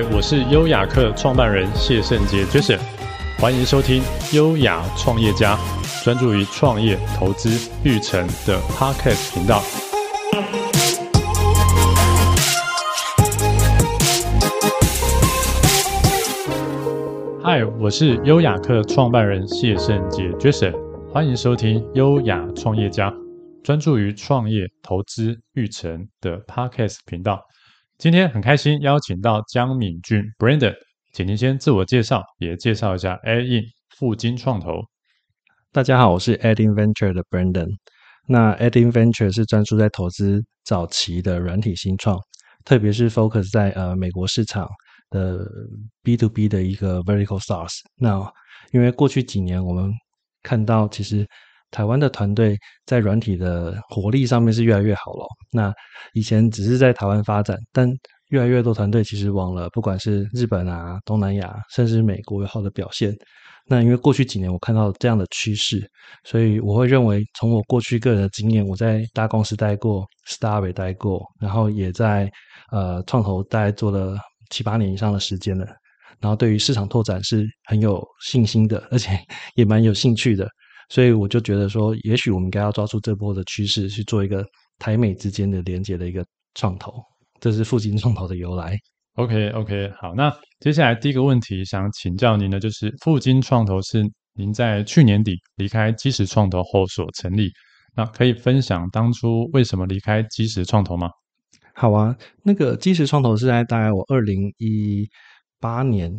嗨，我是优雅客创办人谢圣杰 Jason，欢迎收听优雅创业家，专注于创业、投资、育成的 Podcast 频道。嗨，我是优雅客创办人谢圣杰 Jason，欢迎收听优雅创业家，专注于创业、投资、育成的 Podcast 频道。今天很开心邀请到江敏俊 Brandon，请您先自我介绍，也介绍一下 AirIn 富金创投。大家好，我是 AirIn Venture 的 Brandon。那 AirIn Venture 是专注在投资早期的软体新创，特别是 focus 在呃美国市场的 B to B 的一个 Vertical SaaS。那因为过去几年我们看到其实。台湾的团队在软体的活力上面是越来越好了。那以前只是在台湾发展，但越来越多团队其实往了，不管是日本啊、东南亚，甚至美国有好的表现。那因为过去几年我看到这样的趋势，所以我会认为，从我过去个人的经验，我在大公司待过，Startup 也待过，然后也在呃创投大概做了七八年以上的时间了。然后对于市场拓展是很有信心的，而且也蛮有兴趣的。所以我就觉得说，也许我们应该要抓住这波的趋势，去做一个台美之间的连接的一个创投，这是富金创投的由来。OK OK，好，那接下来第一个问题想请教您的，就是富金创投是您在去年底离开基石创投后所成立，那可以分享当初为什么离开基石创投吗？好啊，那个基石创投是在大概我二零一八年。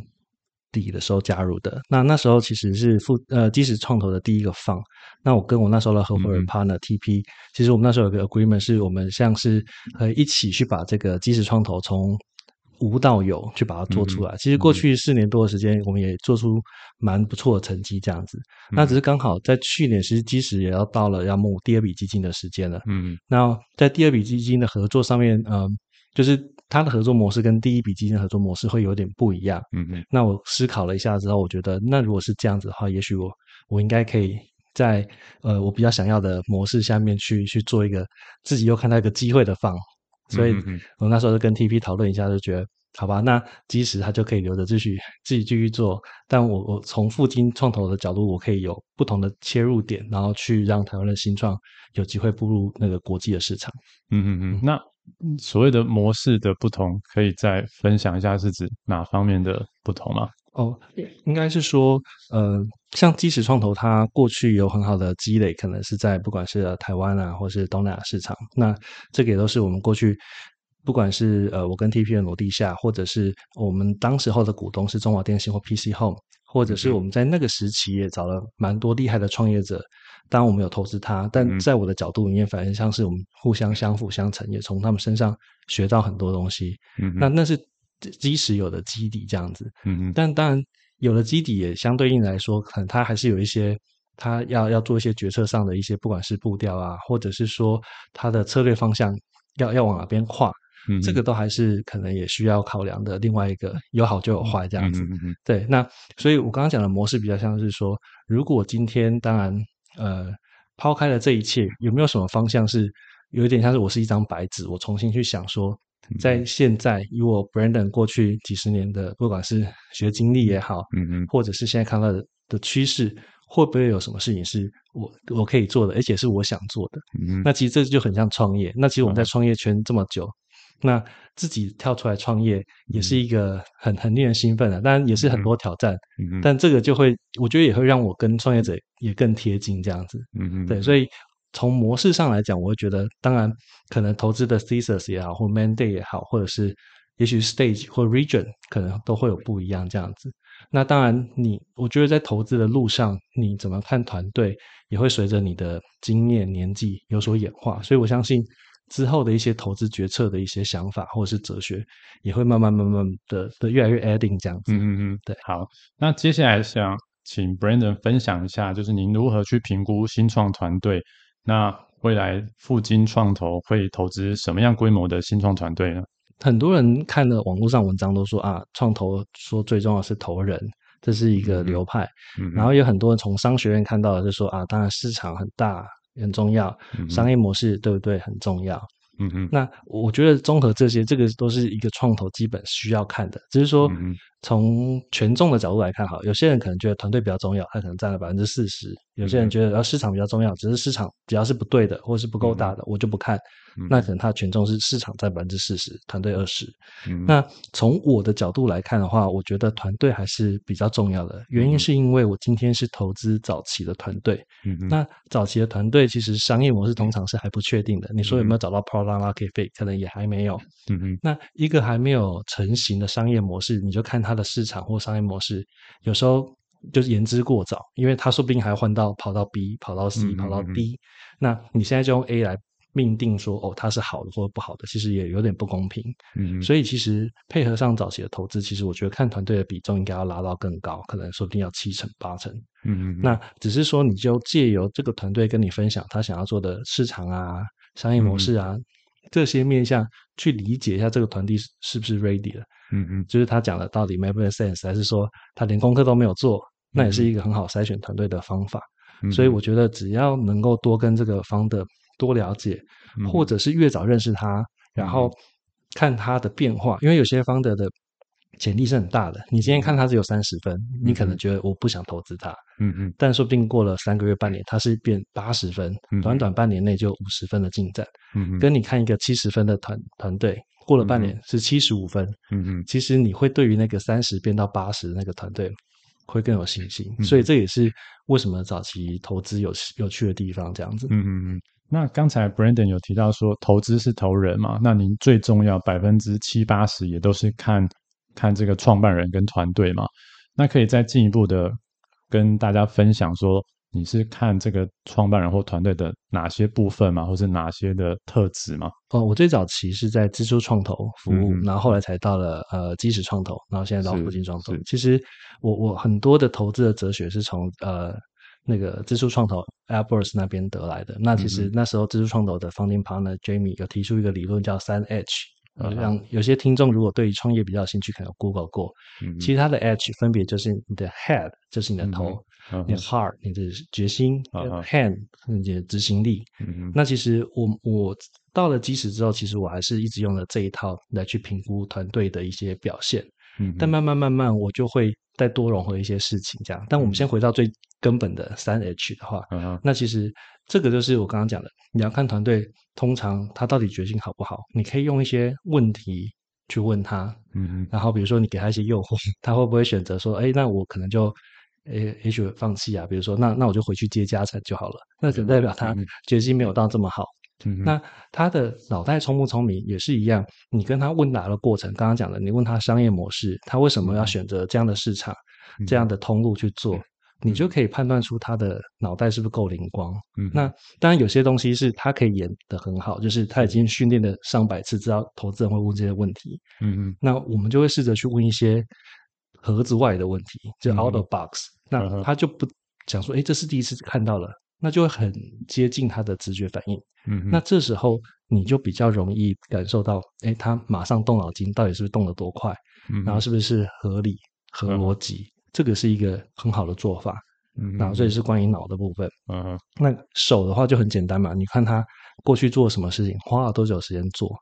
底的时候加入的，那那时候其实是富呃基石创投的第一个 fund。那我跟我那时候的合伙人 partner TP，、嗯、其实我们那时候有个 agreement，是我们像是呃一起去把这个基石创投从无到有去把它做出来。嗯、其实过去四年多的时间，我们也做出蛮不错的成绩，这样子。嗯、那只是刚好在去年，其实基石也要到了要募第二笔基金的时间了。嗯，那在第二笔基金的合作上面，嗯、呃，就是。他的合作模式跟第一笔基金合作模式会有点不一样。嗯嗯。那我思考了一下之后，我觉得那如果是这样子的话，也许我我应该可以在呃我比较想要的模式下面去去做一个自己又看到一个机会的 fund。所以我那时候就跟 TP 讨论一下，就觉得好吧，那基石他就可以留着继续自己继续做，但我我从富金创投的角度，我可以有不同的切入点，然后去让台湾的新创有机会步入那个国际的市场。嗯嗯嗯。那。所谓的模式的不同，可以再分享一下是指哪方面的不同吗？哦，应该是说，呃，像基石创投，它过去有很好的积累，可能是在不管是台湾啊，或是东南亚市场，那这个也都是我们过去，不管是呃我跟 TP 的罗地下，或者是我们当时候的股东是中华电信或 PC Home，或者是我们在那个时期也找了蛮多厉害的创业者。当然我们有投资他，但在我的角度里面，反而像是我们互相相辅相成，也从他们身上学到很多东西。嗯，那那是基石有的基底这样子。嗯，但当然有了基底，也相对应来说，可能他还是有一些他要要做一些决策上的一些，不管是步调啊，或者是说他的策略方向要要往哪边跨，嗯，这个都还是可能也需要考量的。另外一个有好就有坏这样子。嗯嗯，对。那所以我刚刚讲的模式比较像是说，如果今天当然。呃，抛开了这一切，有没有什么方向是有一点像是我是一张白纸，我重新去想说，在现在以我 Brandon 过去几十年的不管是学经历也好，嗯嗯，或者是现在看到的的趋势，会不会有什么事情是我我可以做的，而且是我想做的？嗯，那其实这就很像创业。那其实我们在创业圈这么久。嗯那自己跳出来创业也是一个很很令人兴奋的，当然也是很多挑战。嗯，但这个就会，我觉得也会让我跟创业者也更贴近这样子。嗯嗯，对，所以从模式上来讲，我会觉得，当然可能投资的 thesis 也好，或 mandate 也好，或者是也许 stage 或 region 可能都会有不一样这样子。那当然，你我觉得在投资的路上，你怎么看团队，也会随着你的经验年纪有所演化。所以我相信。之后的一些投资决策的一些想法或者是哲学，也会慢慢慢慢的的越来越 adding 这样子。嗯嗯嗯对。好，那接下来想请 Brandon 分享一下，就是您如何去评估新创团队？那未来富金创投会投资什么样规模的新创团队呢？很多人看了网络上文章都说啊，创投说最重要是投人，这是一个流派。嗯。然后有很多人从商学院看到的就说啊，当然市场很大。很重要，商业模式对不对？很重要。嗯嗯，那我觉得综合这些，这个都是一个创投基本需要看的。只是说，从权重的角度来看，哈，有些人可能觉得团队比较重要，他可能占了百分之四十；有些人觉得，然后，市场比较重要，只是市场只要是不对的，或是不够大的，我就不看。那可能他的权重是市场占百分之四十，团队二十。那从我的角度来看的话，我觉得团队还是比较重要的。原因是因为我今天是投资早期的团队。那早期的团队其实商业模式通常是还不确定的。你说有没有找到 product market fit？可能也还没有。嗯嗯。那一个还没有成型的商业模式，你就看它的市场或商业模式，有时候就是言之过早，因为它说不定还要换到跑到 B、跑到 C、跑到 D。那你现在就用 A 来命定说哦，它是好的或者不好的，其实也有点不公平。嗯。所以其实配合上早期的投资，其实我觉得看团队的比重应该要拉到更高，可能说不定要七成八成。嗯嗯。那只是说，你就借由这个团队跟你分享他想要做的市场啊。商业模式啊，嗯、这些面向去理解一下这个团队是不是 ready 了，嗯嗯，就是他讲的到底 make sense，还是说他连功课都没有做，那也是一个很好筛选团队的方法。嗯、所以我觉得只要能够多跟这个 founder 多了解，嗯、或者是越早认识他，然后看他的变化，因为有些 founder 的。潜力是很大的。你今天看他只有三十分，嗯、你可能觉得我不想投资他。嗯嗯。但说不定过了三个月、半年，他是变八十分，嗯、短短半年内就五十分的进展。嗯嗯。跟你看一个七十分的团团队，过了半年是七十五分。嗯嗯。其实你会对于那个三十变到八十的那个团队会更有信心。嗯、所以这也是为什么早期投资有有趣的地方。这样子。嗯嗯嗯。那刚才 Brandon 有提到说，投资是投人嘛？那您最重要百分之七八十也都是看。看这个创办人跟团队嘛，那可以再进一步的跟大家分享说，你是看这个创办人或团队的哪些部分吗？或是哪些的特质吗？哦，我最早期是在支出创投服务，嗯、然后后来才到了呃基石创投，然后现在到复兴创投。其实我我很多的投资的哲学是从呃那个支出创投 AppWorks 那边得来的。那其实那时候支出创投的 Founding Partner Jamie 有提出一个理论叫三 H。让有些听众如果对于创业比较有兴趣，可能有 Google 过。嗯、其实它的 H 分别就是你的 Head，就是你的头；嗯、你的 Heart，你的决心、嗯、；Hand，你的执行力。嗯、那其实我我到了基石之后，其实我还是一直用了这一套来去评估团队的一些表现。嗯、但慢慢慢慢，我就会再多融合一些事情，这样。但我们先回到最根本的三 H 的话，嗯、那其实。这个就是我刚刚讲的，你要看团队，通常他到底决心好不好？你可以用一些问题去问他，嗯嗯，然后比如说你给他一些诱惑，他会不会选择说，哎，那我可能就，诶，也许放弃啊？比如说，那那我就回去接家产就好了，那就代表他决心没有到这么好。嗯，那他的脑袋聪不聪明也是一样，你跟他问答的过程，刚刚讲的，你问他商业模式，他为什么要选择这样的市场、这样的通路去做？你就可以判断出他的脑袋是不是够灵光。嗯，那当然有些东西是他可以演得很好，就是他已经训练了上百次，知道投资人会问这些问题。嗯嗯，那我们就会试着去问一些盒子外的问题，就 out of box。那他就不讲说，哎，这是第一次看到了，那就会很接近他的直觉反应。嗯，那这时候你就比较容易感受到，哎，他马上动脑筋，到底是不是动得多快？嗯，然后是不是合理、合逻辑？这个是一个很好的做法，嗯，然后这也是关于脑的部分，嗯哼，那手的话就很简单嘛，你看他过去做什么事情，花了多久时间做，嗯、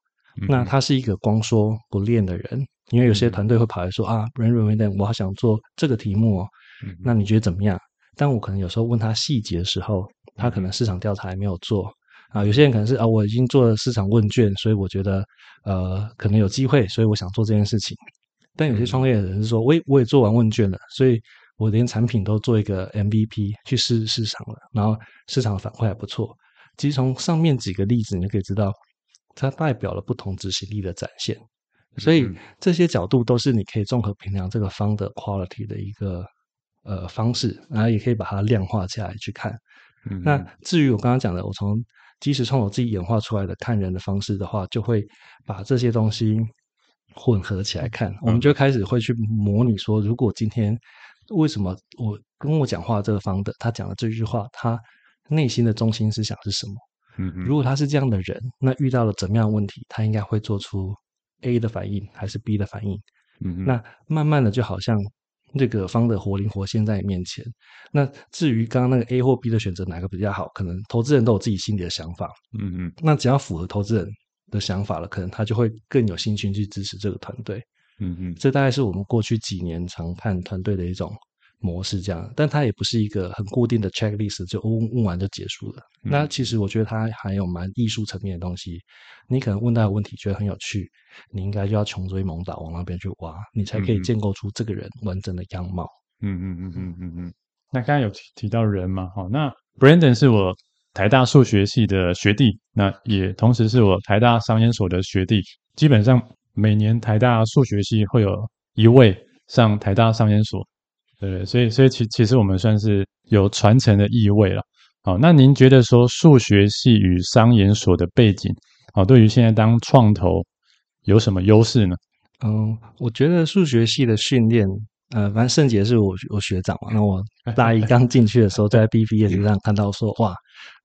那他是一个光说不练的人，因为有些团队会跑来说、嗯、啊，Brandon Brandon，我好想做这个题目哦，嗯、那你觉得怎么样？但我可能有时候问他细节的时候，他可能市场调查还没有做啊，有些人可能是啊，我已经做了市场问卷，所以我觉得呃可能有机会，所以我想做这件事情。但有些创业的人是说，我也我也做完问卷了，所以我连产品都做一个 MVP 去试市场了，然后市场的反馈还不错。其实从上面几个例子，你就可以知道，它代表了不同执行力的展现。所以这些角度都是你可以综合评量这个 founder quality 的一个呃方式，然后也可以把它量化起来去看。嗯、那至于我刚刚讲的，我从即使从我自己演化出来的看人的方式的话，就会把这些东西。混合起来看，我们就开始会去模拟说，如果今天为什么我跟我讲话这个方的他讲的这句话，他内心的中心思想是什么？嗯嗯，如果他是这样的人，那遇到了怎么样的问题，他应该会做出 A 的反应还是 B 的反应？嗯嗯，那慢慢的就好像这个方的活灵活现在你面前。那至于刚刚那个 A 或 B 的选择哪个比较好，可能投资人都有自己心里的想法。嗯嗯，那只要符合投资人的想法了，可能他就会更有兴趣去支持这个团队。嗯嗯，这大概是我们过去几年常看团队的一种模式，这样。但它也不是一个很固定的 checklist，就问问完就结束了。嗯、那其实我觉得它还有蛮艺术层面的东西。你可能问到的问题觉得很有趣，你应该就要穷追猛打往那边去挖，你才可以建构出这个人完整的样貌。嗯嗯嗯嗯嗯嗯。那刚刚有提到人嘛？好，那 Brandon 是我台大数学系的学弟，那也同时是我台大商研所的学弟。基本上每年台大数学系会有一位上台大商研所，对，所以所以其其实我们算是有传承的意味了。好，那您觉得说数学系与商研所的背景，好，对于现在当创投有什么优势呢？嗯，我觉得数学系的训练。呃，反正圣杰是我我学长嘛，那我大一刚进去的时候，在 BBS 上看到说，哇，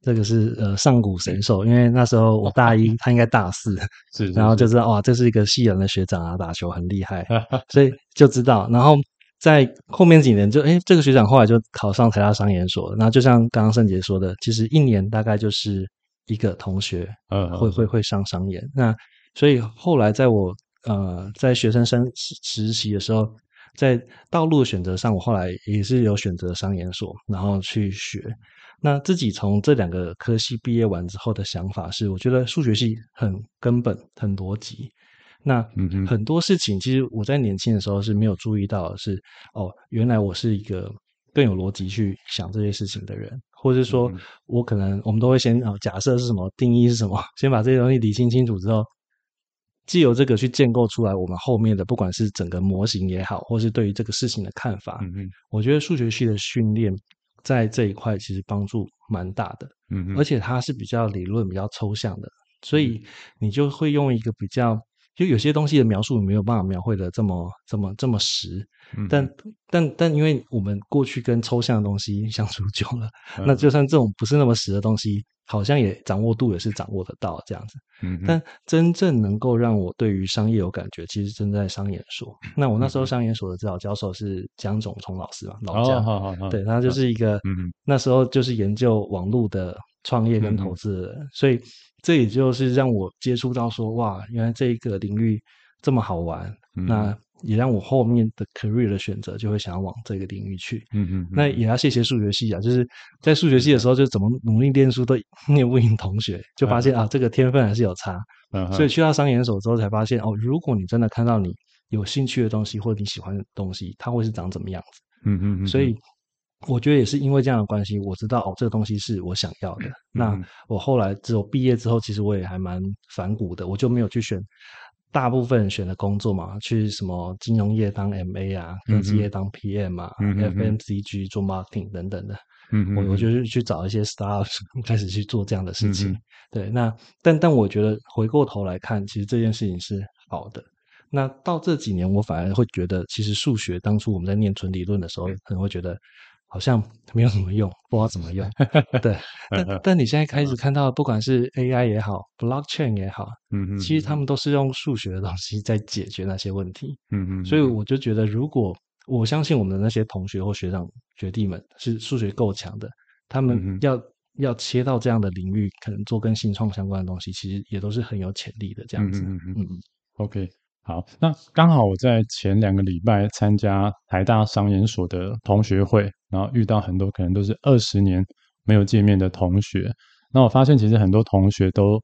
这个是呃上古神兽，因为那时候我大一，他应该大四，是，然后就知道哇，这是一个系人的学长啊，打球很厉害，所以就知道，然后在后面几年就，哎，这个学长后来就考上台大商研所了，然后就像刚刚盛杰说的，其实一年大概就是一个同学，嗯，会会会上商研，那所以后来在我呃在学生生实习的时候。在道路的选择上，我后来也是有选择商研所，然后去学。那自己从这两个科系毕业完之后的想法是，我觉得数学系很根本、很逻辑。那很多事情，其实我在年轻的时候是没有注意到的是，哦，原来我是一个更有逻辑去想这些事情的人，或者说，我可能我们都会先啊，假设是什么，定义是什么，先把这些东西理清清楚之后。既有这个去建构出来，我们后面的不管是整个模型也好，或是对于这个事情的看法，嗯嗯，我觉得数学系的训练在这一块其实帮助蛮大的，嗯嗯，而且它是比较理论、比较抽象的，所以你就会用一个比较，就有些东西的描述没有办法描绘的这么、这么、这么实，嗯，但但但因为我们过去跟抽象的东西 相处久了，嗯，那就算这种不是那么实的东西。好像也掌握度也是掌握得到这样子，嗯，但真正能够让我对于商业有感觉，其实正在商研所。那我那时候商研所的指导教授是江总聪老师嘛，老江，哦、好好对，他就是一个，嗯，那时候就是研究网络的创业跟投资的人，嗯，所以这也就是让我接触到说，哇，原来这一个领域这么好玩，嗯，那。也让我后面的 career 的选择就会想要往这个领域去。嗯嗯，那也要谢谢数学系啊，就是在数学系的时候就怎么努力念书都 念不赢同学，就发现啊这个天分还是有差。所以去到商研所之后才发现哦，如果你真的看到你有兴趣的东西或者你喜欢的东西，它会是长怎么样子。嗯嗯嗯，所以我觉得也是因为这样的关系，我知道哦这个东西是我想要的。那我后来只有毕业之后，其实我也还蛮反骨的，我就没有去选。大部分人选的工作嘛，去什么金融业当 MA 啊，科技业当 PM 啊、嗯、，FMCG 做 marketing 等等的。嗯，我我就是去找一些 startup 开始去做这样的事情。嗯、对，那但但我觉得回过头来看，其实这件事情是好的。那到这几年，我反而会觉得，其实数学当初我们在念纯理论的时候，可能会觉得。好像没有什么用，不知道怎么用。对，但但你现在开始看到，不管是 AI 也好，Blockchain 也好，嗯嗯，其实他们都是用数学的东西在解决那些问题。嗯嗯，所以我就觉得，如果我相信我们的那些同学或学长学弟们是数学够强的，他们要要切到这样的领域，可能做跟新创相关的东西，其实也都是很有潜力的。这样子，嗯嗯嗯，OK。好，那刚好我在前两个礼拜参加台大商研所的同学会，然后遇到很多可能都是二十年没有见面的同学。那我发现其实很多同学都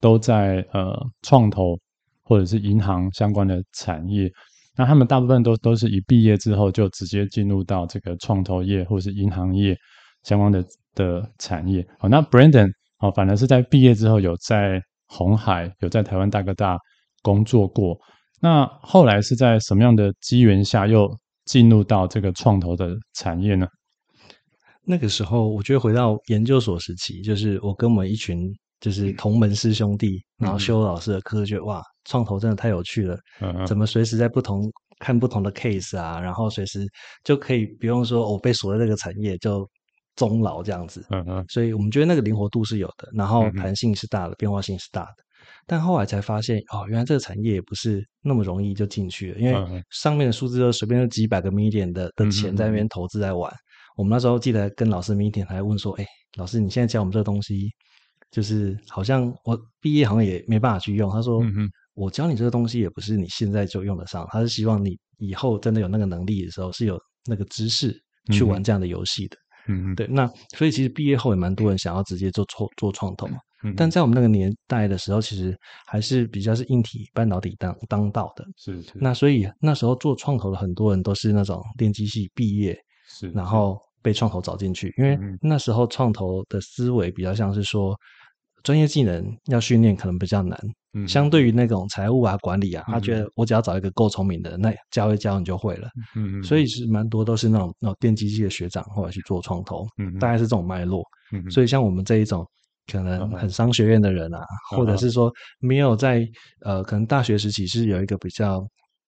都在呃创投或者是银行相关的产业。那他们大部分都都是一毕业之后就直接进入到这个创投业或者是银行业相关的的产业。好，那 Brandon 哦，反而是在毕业之后有在红海有在台湾大哥大工作过。那后来是在什么样的机缘下又进入到这个创投的产业呢？那个时候，我觉得回到研究所时期，就是我跟我们一群就是同门师兄弟，嗯、然后修老师的课，觉得哇，创投真的太有趣了。嗯嗯。怎么随时在不同看不同的 case 啊，然后随时就可以不用说我、哦、被锁在这个产业就终老这样子。嗯嗯。所以我们觉得那个灵活度是有的，然后弹性是大的，嗯、变化性是大的。但后来才发现，哦，原来这个产业也不是那么容易就进去了，因为上面的数字都随便就几百个 million 的的钱在那边投资在玩。嗯嗯嗯。我们那时候记得跟老师 meeting 还问说，哎，老师，你现在教我们这个东西就是好像我毕业好像也没办法去用。他说：“嗯哼，我教你这个东西也不是你现在就用得上，他是希望你以后真的有那个能力的时候是有那个知识去玩这样的游戏的。”嗯嗯，对。那所以其实毕业后也蛮多人想要直接做创做创投嘛。嗯，但在我们那个年代的时候，其实还是比较是硬体半导体当当道的。是是。那所以那时候做创投的很多人都是那种电机系毕业，是，然后被创投找进去，因为那时候创投的思维比较像是说，专业技能要训练可能比较难。嗯，相对于那种财务啊管理啊，他觉得我只要找一个够聪明的，那教一教你就会了。嗯嗯。所以是蛮多都是那种那种电机系的学长或者去做创投，嗯，大概是这种脉络。嗯，所以像我们这一种。可能很商学院的人啊，uh. 或者是说没有在呃，可能大学时期是有一个比较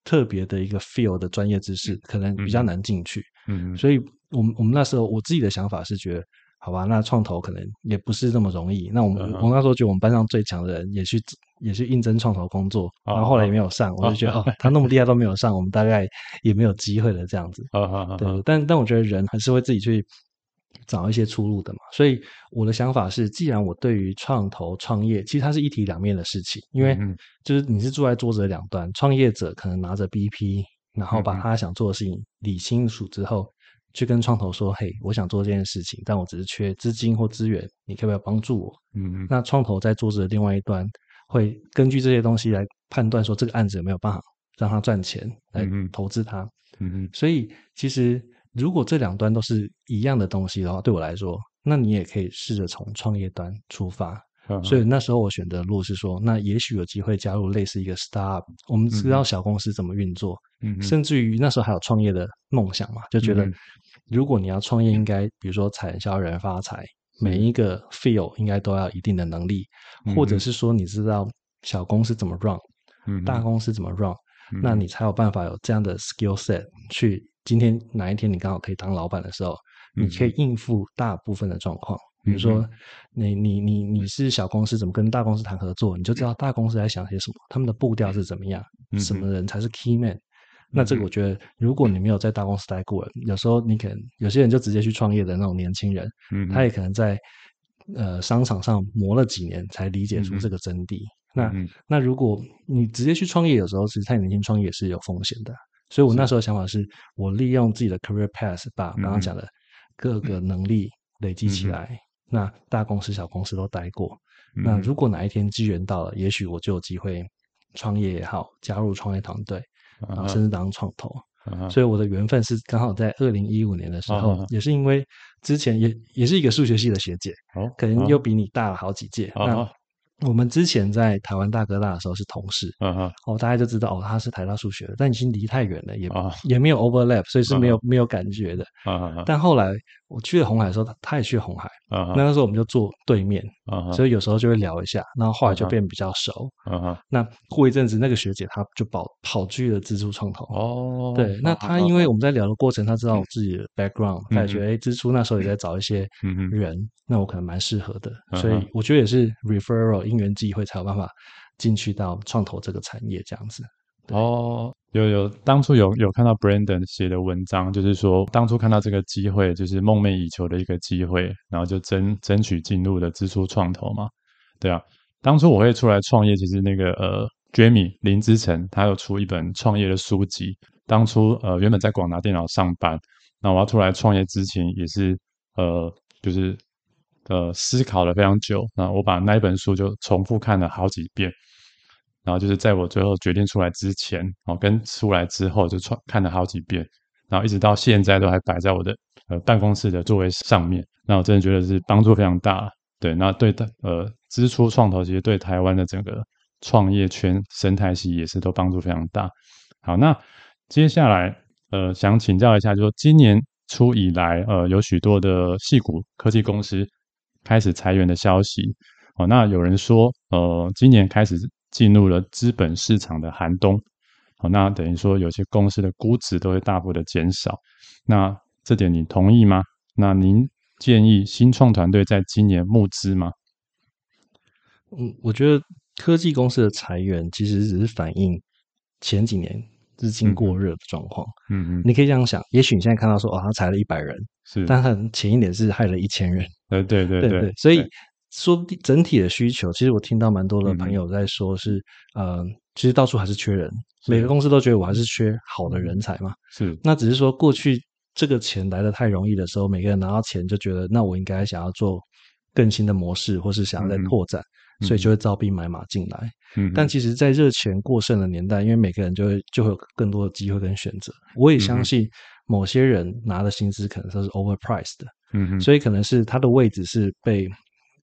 特别的一个 feel 的专业知识，可能比较难进去。嗯嗯。所以我们我们那时候我自己的想法是觉得，好吧，那创投可能也不是那么容易。那我们、uh. 我那时候觉得我们班上最强的人也去也去应征创投工作，然后后来也没有上，uh. 我就觉得哦，他那么厉害都没有上，我们大概也没有机会了这样子。Uh huh. 对，但但我觉得人还是会自己去。找一些出路的嘛，所以我的想法是，既然我对于创投创业，其实它是一体两面的事情，因为就是你是坐在桌子的两端，创业者可能拿着 BP，然后把他想做的事情理清楚之后，去跟创投说，嘿，我想做这件事情，但我只是缺资金或资源，你可不可以帮助我？嗯嗯。那创投在桌子的另外一端，会根据这些东西来判断说这个案子有没有办法让他赚钱，来投资他。嗯嗯。所以其实。如果这两端都是一样的东西的话，对我来说，那你也可以试着从创业端出发。Uh. 所以那时候我选择的路是说，那也许有机会加入类似一个 startup。我们知道小公司怎么运作，嗯、甚至于那时候还有创业的梦想嘛，就觉得如果你要创业，应该比如说产销人发财，嗯、每一个 field 应该都要一定的能力，嗯、或者是说你知道小公司怎么 run，、嗯、大公司怎么 run，、嗯、那你才有办法有这样的 skill set 去。今天哪一天你刚好可以当老板的时候，你可以应付大部分的状况。比如说，你你你你是小公司，怎么跟大公司谈合作？你就知道大公司在想些什么，他们的步调是怎么样，什么人才是 key man。那这个我觉得，如果你没有在大公司待过，有时候你可能有些人就直接去创业的那种年轻人，他也可能在呃商场上磨了几年才理解出这个真谛。那那如果你直接去创业，有时候其实太年轻创业也是有风险的。所以我那时候想法是，我利用自己的 career path 把刚刚讲的各个能力累积起来。嗯、那大公司、小公司都待过。嗯、那如果哪一天机缘到了，也许我就有机会创业也好，加入创业团队，然后甚至当创投。所以我的缘分是刚好在二零一五年的时候，嗯、也是因为之前也也是一个数学系的学姐，嗯、可能又比你大了好几届。嗯、那我们之前在台湾大哥大的时候是同事，哦，大家就知道哦，他是台大数学的，但已经离太远了，也也没有 overlap，所以是没有没有感觉的，但后来我去了红海的时候，他也去了鸿海，那个时候我们就坐对面，所以有时候就会聊一下，然后后来就变比较熟，那过一阵子，那个学姐她就跑跑去了资初创投，哦，对，那她因为我们在聊的过程，她知道我自己的 background，她也觉得哎，资初那时候也在找一些人，那我可能蛮适合的，所以我觉得也是 referral。因缘际会才有办法进去到创投这个产业这样子。哦，有有，当初有有看到 Brandon 写的文章，就是说当初看到这个机会，就是梦寐以求的一个机会，然后就争争取进入的资初创投嘛。对啊，当初我会出来创业，其实那个呃，Jamie 林之晨他有出一本创业的书籍。当初呃原本在广达电脑上班，那我要出来创业之前也是呃就是。呃，思考了非常久，那我把那一本书就重复看了好几遍，然后就是在我最后决定出来之前，哦，跟出来之后就创看了好几遍，然后一直到现在都还摆在我的呃办公室的座位上面。那我真的觉得是帮助非常大，对，那对的，呃，支出创投其实对台湾的整个创业圈生态系也是都帮助非常大。好，那接下来呃，想请教一下，就说今年初以来，呃，有许多的戏股科技公司。开始裁员的消息哦，那有人说，呃，今年开始进入了资本市场的寒冬，好，那等于说有些公司的估值都会大幅的减少，那这点你同意吗？那您建议新创团队在今年募资吗？嗯，我觉得科技公司的裁员其实只是反映前几年资金过热的状况。嗯嗯，你可以这样想，也许你现在看到说，哦，他裁了一百人，是，但他前一年是害了一千人。呃对对对，对，所以说整体的需求，其实我听到蛮多的朋友在说是，嗯、呃，其实到处还是缺人，每个公司都觉得我还是缺好的人才嘛。是，那只是说过去这个钱来的太容易的时候，每个人拿到钱就觉得，那我应该想要做更新的模式，或是想要再拓展，嗯、所以就会招兵买马进来。嗯，但其实，在热钱过剩的年代，因为每个人就会就会有更多的机会跟选择。我也相信某些人拿的薪资可能都是 overpriced 的。嗯哼，所以可能是他的位置是被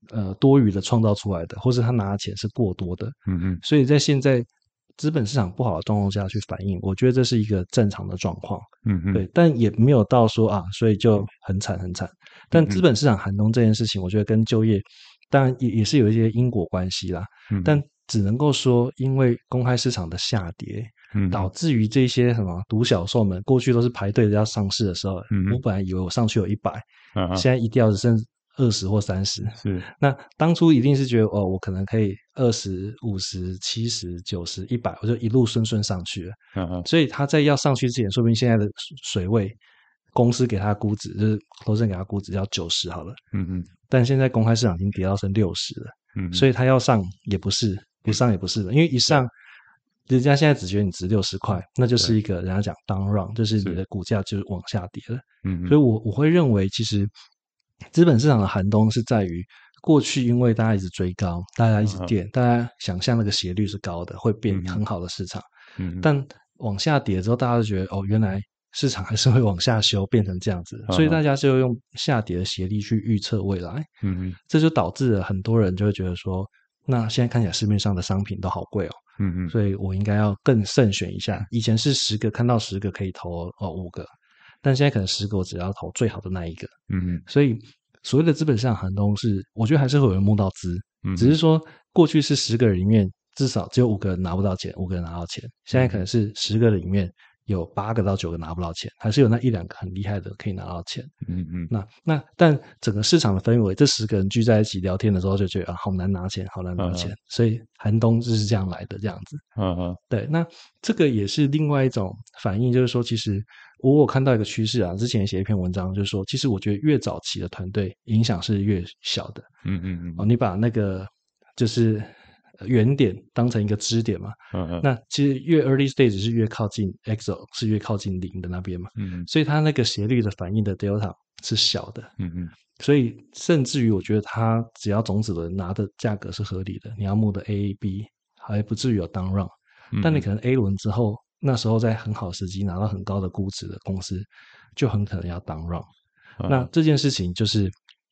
呃多余的创造出来的，或是他拿的钱是过多的。嗯嗯，所以在现在资本市场不好的状况下去反映，我觉得这是一个正常的状况。嗯嗯，对，但也没有到说啊，所以就很惨很惨。但资本市场寒冬这件事情，我觉得跟就业当然也也是有一些因果关系啦。嗯，但只能够说，因为公开市场的下跌。嗯，导致于这些什么独角兽们，过去都是排队要上市的时候，嗯，我本来以为我上去有一百，嗯，现在一掉只剩二十或三十，是。那当初一定是觉得哦，我可能可以二十五十七十九十一百，我就一路顺顺上去了，嗯嗯。所以他在要上去之前，说明现在的水位，公司给他估值就是投资人给他估值要九十好了，嗯嗯。但现在公开市场已经跌到剩六十了，嗯，所以他要上也不是，不上也不是的，因为一上。人家现在只觉得你值六十块，那就是一个人家讲 down run，就是你的股价就是往下跌了。嗯，所以我我会认为，其实资本市场的寒冬是在于过去，因为大家一直追高，大家一直跌，大家想象那个斜率是高的，会变很好的市场。嗯，但往下跌之后，大家就觉得哦，原来市场还是会往下修，变成这样子，所以大家就用下跌的斜率去预测未来。嗯嗯，这就导致了很多人就会觉得说，那现在看起来市面上的商品都好贵哦。嗯嗯，所以我应该要更慎选一下。以前是十个看到十个可以投哦五个，但现在可能十个我只要投最好的那一个。嗯嗯，所以所谓的资本市场寒冬是，我觉得还是会有人梦到资，嗯，只是说过去是十个人里面至少只有五个人拿不到钱，五个人拿到钱，现在可能是十个人里面。有八个到九个拿不到钱，还是有那一两个很厉害的可以拿到钱。嗯嗯，那那但整个市场的氛围，这十个人聚在一起聊天的时候，就觉得啊，好难拿钱，好难拿钱。嗯、所以寒冬就是这样来的，这样子。嗯嗯，对。那这个也是另外一种反应，就是说，其实我有看到一个趋势啊，之前写一篇文章，就是说，其实我觉得越早期的团队影响是越小的。嗯嗯嗯。哦，你把那个就是。原点当成一个支点嘛，嗯嗯，那其实越 early stage 是越靠近 exo 是越靠近零的那边嘛，嗯嗯，所以它那个斜率的反应的 delta 是小的，嗯嗯，所以甚至于我觉得它只要种子轮拿的价格是合理的，你要募的 A B 还不至于有 down run，但你可能 A 轮之后那时候在很好时机拿到很高的估值的公司就很可能要 down run，那这件事情就是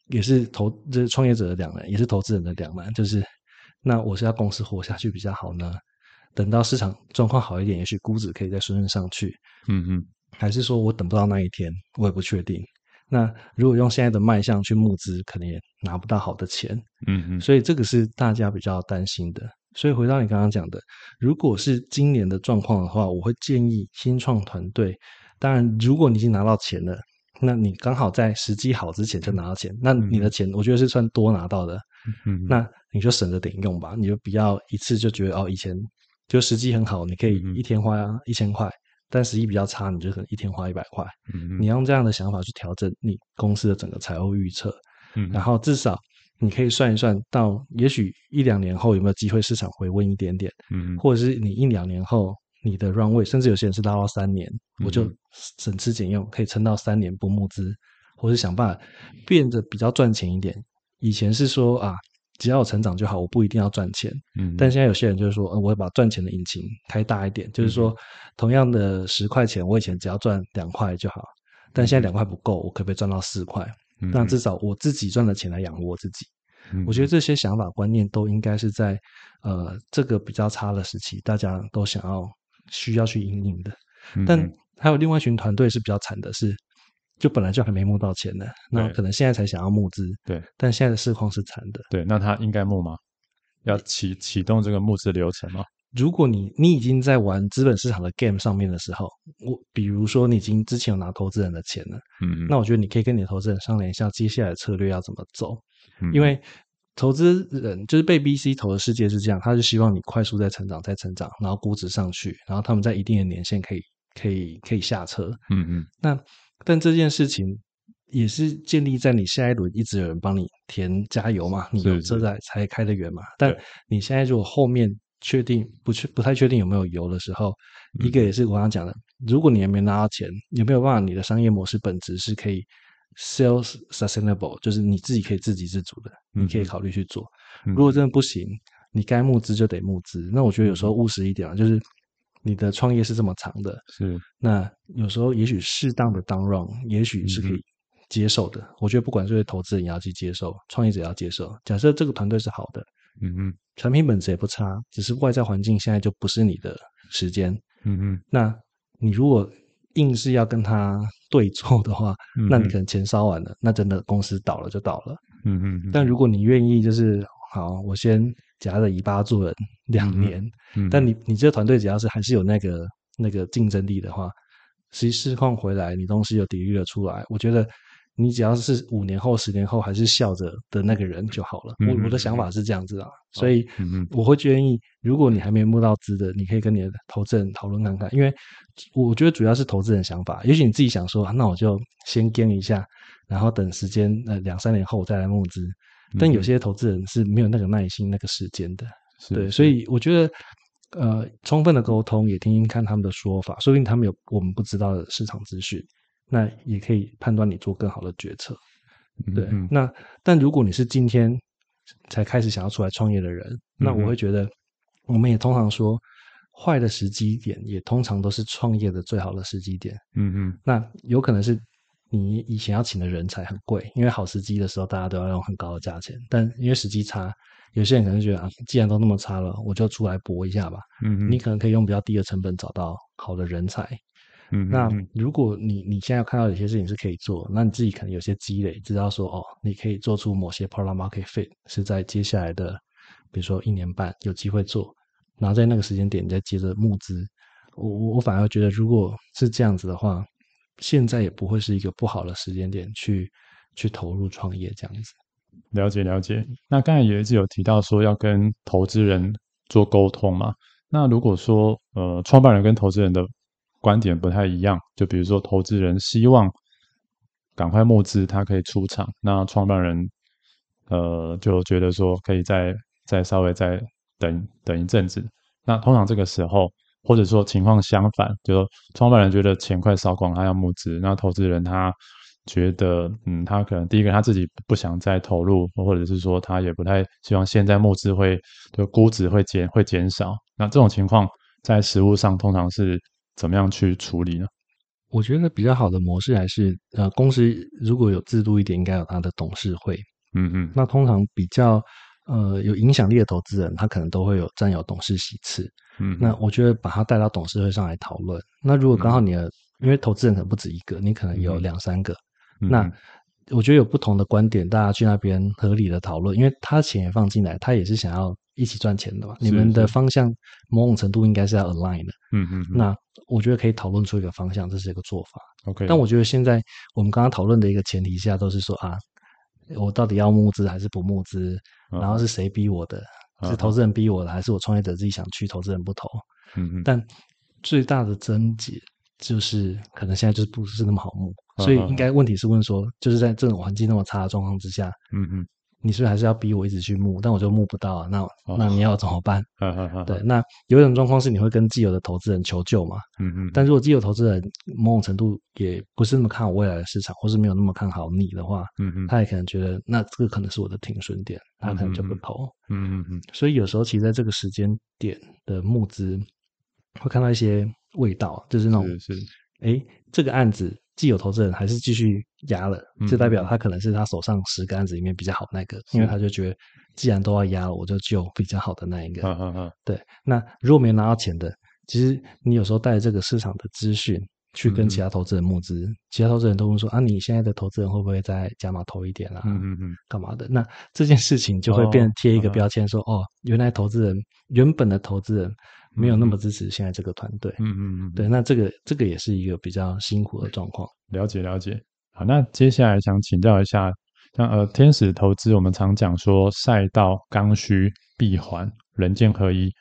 也是投这是创业者的两难，也是投资人的两难，就是。那我是要公司活下去比较好呢？等到市场状况好一点，也许估值可以再顺顺上去。嗯嗯，还是说我等不到那一天，我也不确定。那如果用现在的卖相去募资，可能也拿不到好的钱。嗯嗯，所以这个是大家比较担心的。所以回到你刚刚讲的，如果是今年的状况的话，我会建议新创团队。当然，如果你已经拿到钱了，那你刚好在时机好之前就拿到钱，那你的钱我觉得是算多拿到的。嗯，那。你就省着点用吧，你就不要一次就觉得哦，以前就时机很好，你可以一天花一千块，但时机比较差，你就可能一天花一百块。你用这样的想法去调整你公司的整个财务预测，嗯，然后至少你可以算一算到，也许一两年后有没有机会市场回温一点点，嗯，或者是你一两年后你的 runway，甚至有些人是拉到三年，我就省吃俭用可以撑到三年不募资，或者想办法变得比较赚钱一点。以前是说啊。只要有成长就好，我不一定要赚钱。嗯，但现在有些人就是说，呃，我会把赚钱的引擎开大一点，嗯，就是说，同样的十块钱，我以前只要赚两块就好，但现在两块不够，我可不可以赚到四块？嗯，那至少我自己赚的钱来养活我自己。嗯，我觉得这些想法观念都应该是在呃这个比较差的时期，大家都想要需要去引领的。嗯，但还有另外一群团队是比较惨的是。就本来就还没募到钱的，那可能现在才想要募资。对，但现在的市况是惨的。对，那他应该募吗？要启启动这个募资流程吗？如果你你已经在玩资本市场的 game 上面的时候，我比如说你已经之前有拿投资人的钱了，嗯，那我觉得你可以跟你的投资人商量一下接下来的策略要怎么走，嗯，因为投资人就是被 BC 投的世界是这样，他是希望你快速在成长，在成长，然后估值上去，然后他们在一定的年限可以可以可以下车，嗯嗯，那。但这件事情，也是建立在你下一轮一直有人帮你填加油嘛，你有车才才开得远嘛。但你现在如果后面确定不确不太确定有没有油的时候，嗯、一个也是我刚刚讲的，如果你还没拿到钱，有没有办法你的商业模式本质是可以 sales sustainable，就是你自己可以自给自足的，你可以考虑去做。嗯、如果真的不行，你该募资就得募资。那我觉得有时候务实一点啊，就是你的创业是这么长的，是那有时候也许适当的 down run，也许是可以接受的。嗯、我觉得不管是投资人也要去接受，创业者也要接受。假设这个团队是好的，嗯嗯，产品本质也不差，只是外在环境现在就不是你的时间，嗯嗯，那你如果硬是要跟他对错的话，嗯、那你可能钱烧完了，那真的公司倒了就倒了，嗯嗯。但如果你愿意，就是好，我先夹着尾巴做人两年，嗯嗯、但你你这个团队只要是还是有那个那个竞争力的话，实际市况回来，你东西有抵御了出来，我觉得。你只要是五年后、十年后还是笑着的那个人就好了。我我的想法是这样子啊，所以我会建议，如果你还没募到资的，你可以跟你的投资人讨论看看，因为我觉得主要是投资人想法。也许你自己想说，那我就先跟一下，然后等时间呃两三年后再来募资。但有些投资人是没有那个耐心、那个时间的。对，所以我觉得呃，充分的沟通，也听听看他们的说法，说不定他们有我们不知道的市场资讯。那也可以判断你做更好的决策，对。那但如果你是今天才开始想要出来创业的人，那我会觉得，我们也通常说，坏的时机点也通常都是创业的最好的时机点。嗯嗯。那有可能是你以前要请的人才很贵，因为好时机的时候大家都要用很高的价钱，但因为时机差，有些人可能觉得啊，既然都那么差了，我就出来搏一下吧。嗯嗯。你可能可以用比较低的成本找到好的人才。嗯，那如果你你现在看到有些事情是可以做，那你自己可能有些积累，知道说哦，你可以做出某些 product market fit 是在接下来的，比如说一年半有机会做，然后在那个时间点你再接着募资。我我我反而觉得，如果是这样子的话，现在也不会是一个不好的时间点去去投入创业这样子。了解了解。那刚才也一直有提到说要跟投资人做沟通嘛？那如果说呃，创办人跟投资人的观点不太一样，就比如说投资人希望赶快募资，他可以出场，那创办人呃就觉得说可以再再稍微再等等一阵子。那通常这个时候，或者说情况相反，就说创办人觉得钱快烧光，他要募资，那投资人他觉得嗯，他可能第一个他自己不想再投入，或者是说他也不太希望现在募资会就估值会减会减少。那这种情况在实务上通常是。怎么样去处理呢？我觉得比较好的模式还是，呃，公司如果有制度一点，应该有他的董事会。嗯嗯。那通常比较呃有影响力的投资人，他可能都会有占有董事席次。嗯。那我觉得把他带到董事会上来讨论。那如果刚好你的，嗯、因为投资人可能不止一个，你可能有两三个。嗯、那我觉得有不同的观点，大家去那边合理的讨论，因为他钱也放进来，他也是想要。一起赚钱的嘛，你们的方向某种程度应该是要 align 的。嗯嗯。那我觉得可以讨论出一个方向，这是一个做法。OK。但我觉得现在我们刚刚讨论的一个前提下，都是说啊，我到底要募资还是不募资？然后是谁逼我的？是投资人逼我的，还是我创业者自己想去？投资人不投。嗯嗯。但最大的症结就是，可能现在就是不是那么好募，所以应该问题是问说，就是在这种环境那么差的状况之下，嗯嗯。你是不是还是要逼我一直去募？但我就募不到啊。那那你要怎么办？哦、对，那有一种状况是你会跟既有的投资人求救嘛？嗯嗯。但如果既有投资人某种程度也不是那么看好未来的市场，或是没有那么看好你的话，嗯嗯，他也可能觉得那这个可能是我的停损点，他可能就不投。嗯嗯嗯。所以有时候其实在这个时间点的募资，会看到一些味道，就是那种是哎，这个案子。既有投资人还是继续压了，就代表他可能是他手上十个案子里面比较好的那个，嗯、因为他就觉得既然都要压了，我就救比较好的那一个。嗯嗯嗯。对，那如果没拿到钱的，其实你有时候带着这个市场的资讯去跟其他投资人募资，嗯、其他投资人都会说啊，你现在的投资人会不会再加码投一点啊？嗯嗯嗯。干嘛的？那这件事情就会变成贴一个标签说，哦，哦，原来投资人原本的投资人。没有那么支持现在这个团队，嗯嗯嗯，对，那这个这个也是一个比较辛苦的状况。了解了解，好，那接下来想请教一下，像呃天使投资，我们常讲说赛道刚需闭环人剑合一，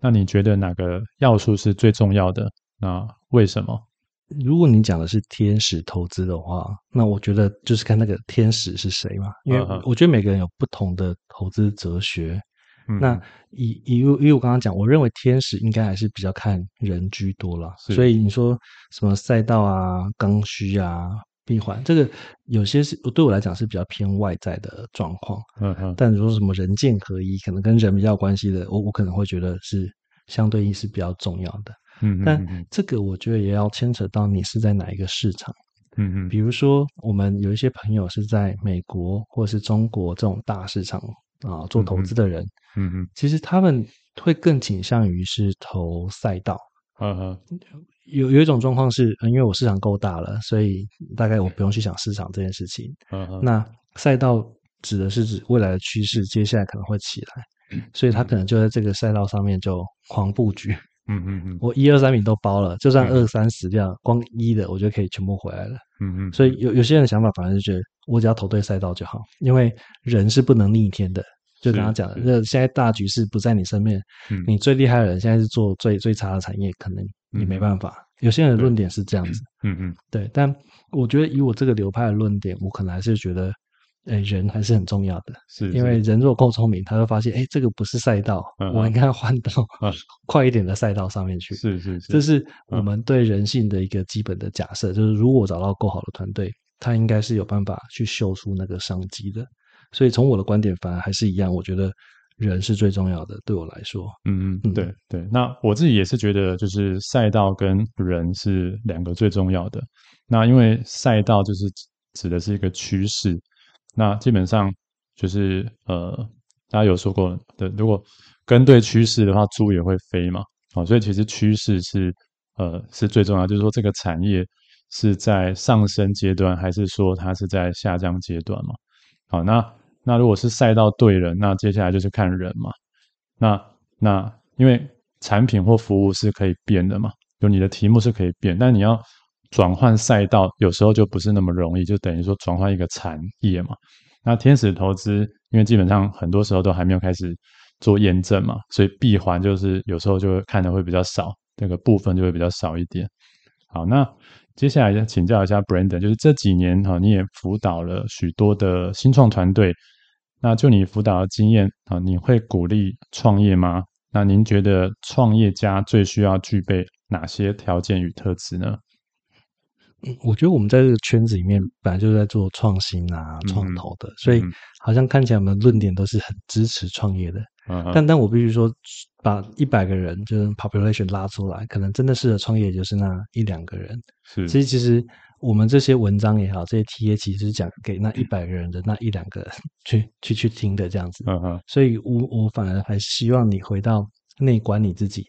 那你觉得哪个要素是最重要的？那为什么？如果你讲的是天使投资的话，那我觉得就是看那个天使是谁嘛，因为我觉得每个人有不同的投资哲学。嗯、那以以因为我刚刚讲，我认为天使应该还是比较看人居多了。所以你说什么赛道啊、刚需啊、闭环，这个有些是对我来讲是比较偏外在的状况。嗯嗯。但如果说什么人剑合一，可能跟人比较有关系的，我我可能会觉得是相对应是比较重要的。嗯，但这个我觉得也要牵扯到你是在哪一个市场，嗯嗯，比如说我们有一些朋友是在美国或是中国这种大市场啊做投资的人，嗯嗯，其实他们会更倾向于是投赛道，嗯嗯，有有一种状况是，因为我市场够大了，所以大概我不用去想市场这件事情，嗯嗯，那赛道指的是指未来的趋势，接下来可能会起来，所以他可能就在这个赛道上面就狂布局。嗯嗯嗯，我一二三名都包了，就算二三十掉，嗯、光一的我就可以全部回来了。嗯嗯，所以有有些人的想法反而是觉得，我只要投对赛道就好，因为人是不能逆天的。就刚刚讲的，那现在大局势不在你身边，嗯、你最厉害的人现在是做最最差的产业，可能你没办法。嗯、有些人的论点是这样子。嗯嗯，对，但我觉得以我这个流派的论点，我可能还是觉得。哎，人还是很重要的，是，是因为人如果够聪明，他会发现，哎，这个不是赛道，嗯、我应该换到 快一点的赛道上面去。是是是，这是我们对人性的一个基本的假设，嗯、就是如果找到够好的团队，他应该是有办法去秀出那个商机的。所以从我的观点，反而还是一样，我觉得人是最重要的，对我来说。嗯嗯嗯，对对。那我自己也是觉得，就是赛道跟人是两个最重要的。那因为赛道就是指的是一个趋势。那基本上就是呃，大家有说过的，如果跟对趋势的话，猪也会飞嘛。哦，所以其实趋势是呃是最重要，就是说这个产业是在上升阶段，还是说它是在下降阶段嘛？好，那那如果是赛道对人，那接下来就是看人嘛。那那因为产品或服务是可以变的嘛，就你的题目是可以变，但你要。转换赛道有时候就不是那么容易，就等于说转换一个产业嘛。那天使投资，因为基本上很多时候都还没有开始做验证嘛，所以闭环就是有时候就看的会比较少，这个部分就会比较少一点。好，那接下来要请教一下 Brandon，就是这几年哈，你也辅导了许多的新创团队，那就你辅导的经验啊，你会鼓励创业吗？那您觉得创业家最需要具备哪些条件与特质呢？我觉得我们在这个圈子里面本来就是在做创新啊、创投的，嗯、所以好像看起来我们的论点都是很支持创业的。嗯、但但我必须说，把一百个人就是 population 拉出来，可能真的适合创业就是那一两个人。是，其实其实我们这些文章也好，这些 TA 其实是讲给那一百个人的那一两个人 去去去听的这样子。嗯嗯，所以我我反而还希望你回到。内观你自己，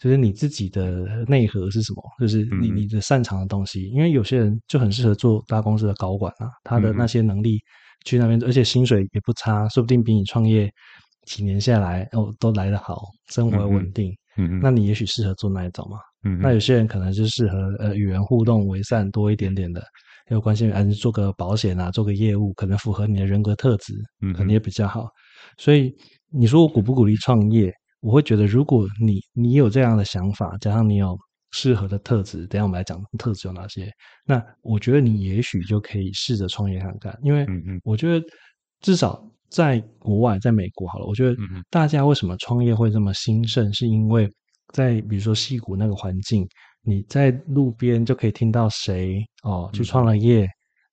就是你自己的内核是什么？就是你你的擅长的东西。因为有些人就很适合做大公司的高管啊，他的那些能力去那边，而且薪水也不差，说不定比你创业几年下来哦都来得好，生活稳定。嗯嗯，那你也许适合做那一种嘛。嗯，那有些人可能就适合呃与人互动为善多一点点的，有关系，还是做个保险啊，做个业务，可能符合你的人格特质，嗯，可能也比较好。所以你说我鼓不鼓励创业？我会觉得，如果你你有这样的想法，加上你有适合的特质，等一下我们来讲特质有哪些。那我觉得你也许就可以试着创业看看，因为我觉得至少在国外，在美国好了，我觉得大家为什么创业会这么兴盛，是因为在比如说矽谷那个环境，你在路边就可以听到谁哦去创了业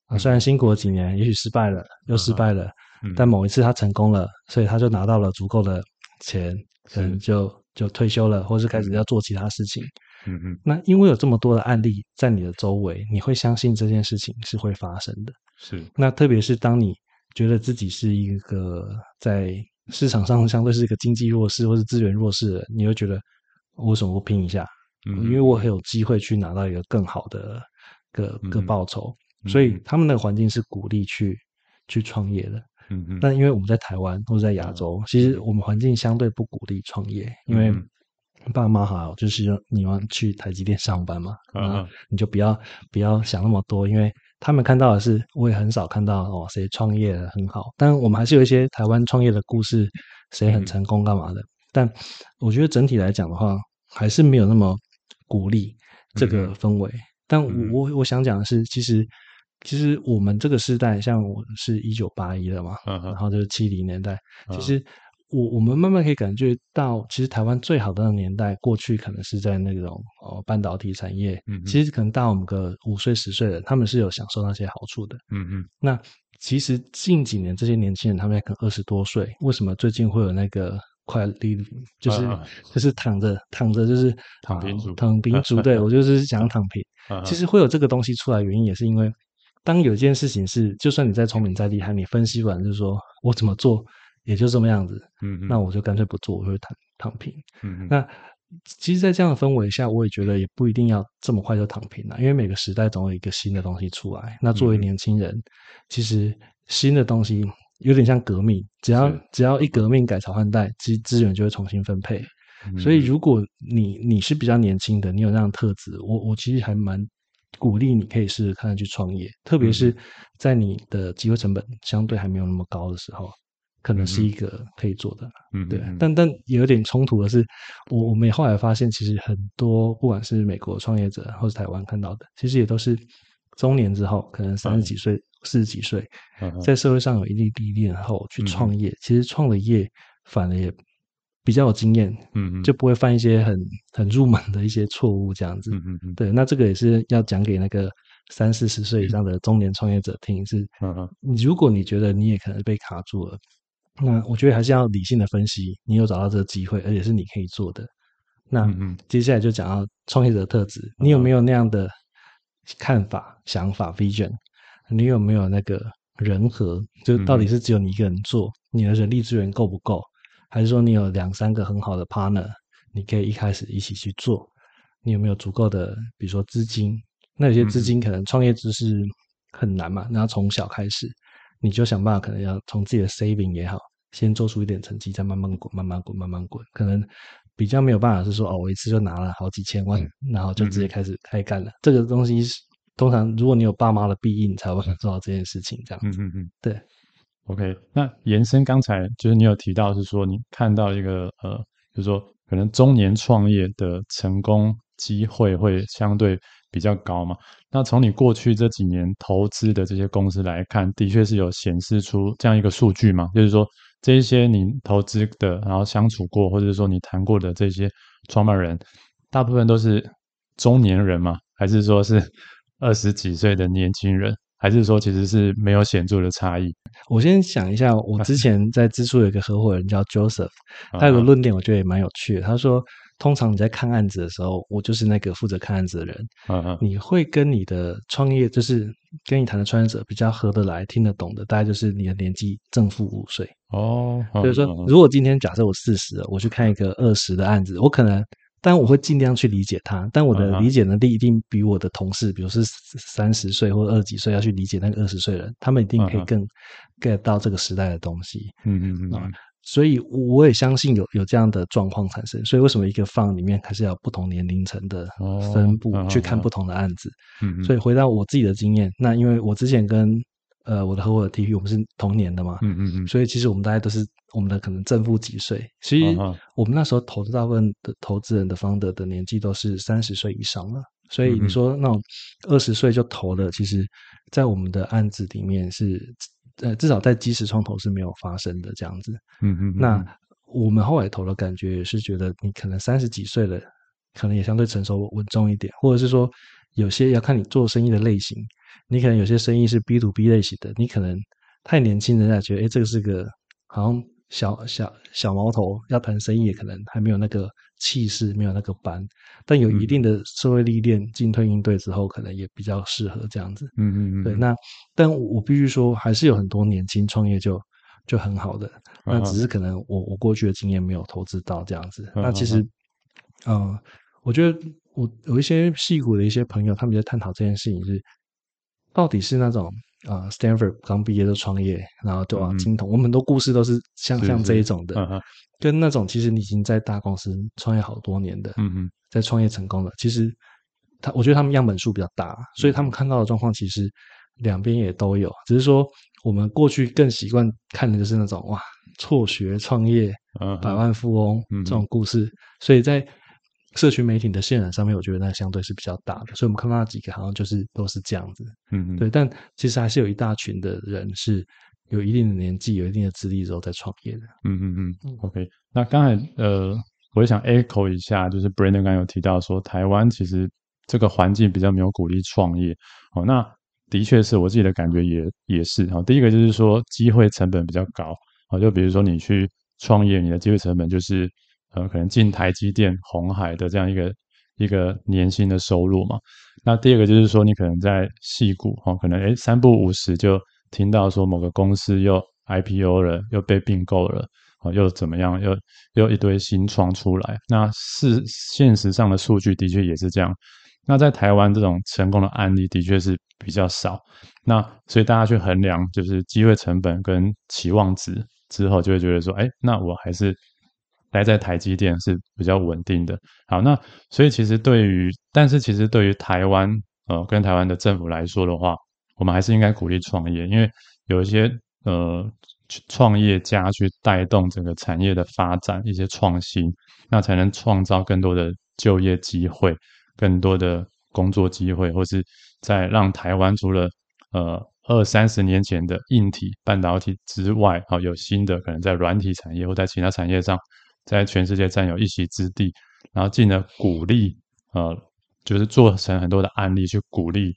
啊，虽然辛苦了几年，也许失败了又失败了，但某一次他成功了，所以他就拿到了足够的钱。可能就就退休了，或是开始要做其他事情。嗯嗯。那因为有这么多的案例在你的周围，你会相信这件事情是会发生的。是。那特别是当你觉得自己是一个在市场上相对是一个经济弱势或是资源弱势的人，你会觉得我为什么不拼一下？嗯。因为我很有机会去拿到一个更好的个个报酬，嗯。所以他们那个环境是鼓励去去创业的。嗯嗯，但因为我们在台湾或者在亚洲，其实我们环境相对不鼓励创业，因为爸妈好就是你要去台积电上班嘛，啊，你就不要不要想那么多，因为他们看到的是，我也很少看到哦谁创业的很好，但我们还是有一些台湾创业的故事，谁很成功干嘛的，但我觉得整体来讲的话，还是没有那么鼓励这个氛围。但我我想讲的是，其实其实我们这个时代，像我是一九八一的嘛，嗯、然后就是七零年代，嗯、其实我我们慢慢可以感觉到，其实台湾最好的年代，过去可能是在那种哦半导体产业，嗯、其实可能大我们个五岁十岁的，他们是有享受那些好处的，嗯嗯，那其实近几年这些年轻人，他们可能二十多岁，为什么最近会有那个？快离就是、啊、就是躺着躺着就是躺平族，躺平族，对我就是想躺平。啊、其实会有这个东西出来，原因也是因为，当有一件事情是，就算你再聪明再厉害，你分析完就是说我怎么做也就这么样子，嗯，那我就干脆不做，我就躺躺平。嗯，那其实，在这样的氛围下，我也觉得也不一定要这么快就躺平了，因为每个时代总有一个新的东西出来。那作为年轻人，嗯、其实新的东西。有点像革命，只要只要一革命改朝换代，其实资源就会重新分配。嗯、所以，如果你你是比较年轻的，你有那样的特质，我我其实还蛮鼓励你可以试试看去创业，特别是在你的机会成本相对还没有那么高的时候，可能是一个可以做的。嗯，对。但但也有点冲突的是，我我们也后来发现，其实很多不管是美国创业者，或是台湾看到的，其实也都是中年之后，可能三十几岁。嗯四十几岁，在社会上有一定历练后去创业，嗯、其实创了业反而也比较有经验，嗯嗯，就不会犯一些很很入门的一些错误这样子，嗯嗯嗯。对，那这个也是要讲给那个三四十岁以上的中年创业者听，是，嗯嗯，如果你觉得你也可能被卡住了，那我觉得还是要理性的分析，你有找到这个机会，而且是你可以做的。那嗯，接下来就讲到创业者的特质，你有没有那样的看法、想法、vision？你有没有那个人和？就到底是只有你一个人做，嗯、你的人力资源够不够？还是说你有两三个很好的 partner，你可以一开始一起去做？你有没有足够的，比如说资金？那有些资金可能创业知识很难嘛，然后从小开始，你就想办法，可能要从自己的 saving 也好，先做出一点成绩，再慢慢滚，慢慢滚，慢慢滚。可能比较没有办法是说，哦，我一次就拿了好几千万，嗯、然后就直接开始开干了。嗯、这个东西是。通常，如果你有爸妈的庇荫，你才会做到这件事情。这样子，嗯嗯嗯，对。OK，那延伸刚才就是你有提到是说，你看到一个呃，就是说可能中年创业的成功机会会相对比较高嘛？那从你过去这几年投资的这些公司来看，的确是有显示出这样一个数据嘛？就是说，这一些你投资的，然后相处过，或者说你谈过的这些创办人，大部分都是中年人嘛？还是说是？二十几岁的年轻人，还是说其实是没有显著的差异？我先想一下，我之前在支出有一个合伙人叫 Joseph，他有个论点，我觉得也蛮有趣的。他说，通常你在看案子的时候，我就是那个负责看案子的人。嗯嗯，你会跟你的创业，就是跟你谈的创业者比较合得来、听得懂的，大概就是你的年纪正负五岁。哦，所以说，如果今天假设我四十了，我去看一个二十的案子，我可能。但我会尽量去理解他，但我的理解能力一定比我的同事，比如是三十岁或者二十几岁要去理解那个二十岁的人，他们一定可以更 get 到这个时代的东西。嗯嗯嗯。所以我也相信有有这样的状况产生。所以为什么一个 fund 里面还是要不同年龄层的分布去看不同的案子？所以回到我自己的经验，那因为我之前跟呃，我的合伙的 TP，我们是同年的嘛，嗯嗯嗯，所以其实我们大家都是我们的可能正负几岁，其实我们那时候投资大部分的投资人的 founder 的年纪都是三十岁以上了，所以你说那种二十岁就投的，其实，在我们的案子里面是，呃，至少在基石创投是没有发生的这样子，嗯嗯，那我们后来投的感觉也是觉得你可能三十几岁了，可能也相对成熟稳重一点，或者是说有些要看你做生意的类型。你可能有些生意是 B to B 类型的，你可能太年轻，人家觉得哎，这个是个好像小小小毛头，要谈生意也可能还没有那个气势，没有那个班。但有一定的社会历练，进退应对之后，可能也比较适合这样子。嗯嗯嗯。对，那但我必须说，还是有很多年轻创业就就很好的，那只是可能我我过去的经验没有投资到这样子。那其实，嗯，我觉得我有一些矽谷的一些朋友，他们在探讨这件事情是。到底是那种啊、呃，Stanford 刚毕业就创业，然后对吧？精通、嗯、我们很多故事都是像像这一种的，嗯、跟那种其实你已经在大公司创业好多年的，嗯嗯，在创业成功了，其实他我觉得他们样本数比较大，所以他们看到的状况其实两边也都有，只是说我们过去更习惯看的就是那种哇，辍学创业、百万富翁这种故事，所以在。社群媒体的渲染上面，我觉得那相对是比较大的。所以我们看到那几个好像就是都是这样子。嗯嗯，对。但其实还是有一大群的人是有一定的年纪、有一定的资历之后在创业的。嗯嗯嗯。OK，那刚才呃，我也想 echo 一下，就是 Brandon 刚刚有提到说，台湾其实这个环境比较没有鼓励创业。哦，那的确是我自己的感觉也也是。哦，第一个就是说机会成本比较高。哦，就比如说你去创业，你的机会成本就是。呃，可能进台积电、红海的这样一个一个年薪的收入嘛。那第二个就是说，你可能在矽谷哦，可能诶三不五时就听到说某个公司又 IPO 了，又被并购了，哦，又怎么样，又又一堆新创出来。那是现实上的数据的确也是这样。那在台湾这种成功的案例的确是比较少。那所以大家去衡量就是机会成本跟期望值之后，就会觉得说，诶，那我还是。待在台积电是比较稳定的。好，那所以其实对于，但是其实对于台湾，呃，跟台湾的政府来说的话，我们还是应该鼓励创业，因为有一些呃创业家去带动整个产业的发展，一些创新，那才能创造更多的就业机会，更多的工作机会，或是在让台湾除了呃二三十年前的硬体半导体之外，好，有新的可能在软体产业或在其他产业上。在全世界占有一席之地，然后进而鼓励，呃，就是做成很多的案例去鼓励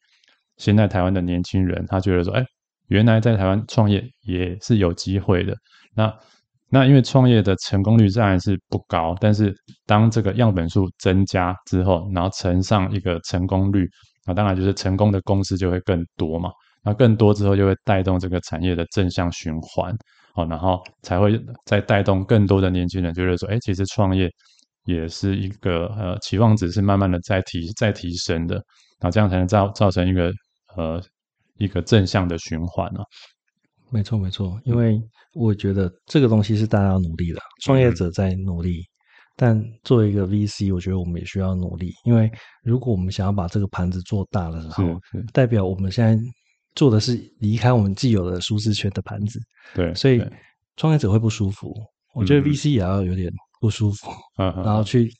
现在台湾的年轻人，他觉得说，哎，原来在台湾创业也是有机会的。那那因为创业的成功率当然是不高，但是当这个样本数增加之后，然后乘上一个成功率，那当然就是成功的公司就会更多嘛。那更多之后就会带动这个产业的正向循环。好，然后才会再带动更多的年轻人就是说，哎，其实创业也是一个呃期望值是慢慢的在提在提升的，那这样才能造造成一个呃一个正向的循环呢、啊。没错，没错，因为我觉得这个东西是大家要努力的，创业者在努力，嗯、但作为一个 VC，我觉得我们也需要努力，因为如果我们想要把这个盘子做大了，然后，代表我们现在。做的是离开我们既有的舒适圈的盘子，对，所以创业者会不舒服。我觉得 VC 也要有点不舒服，嗯，然后去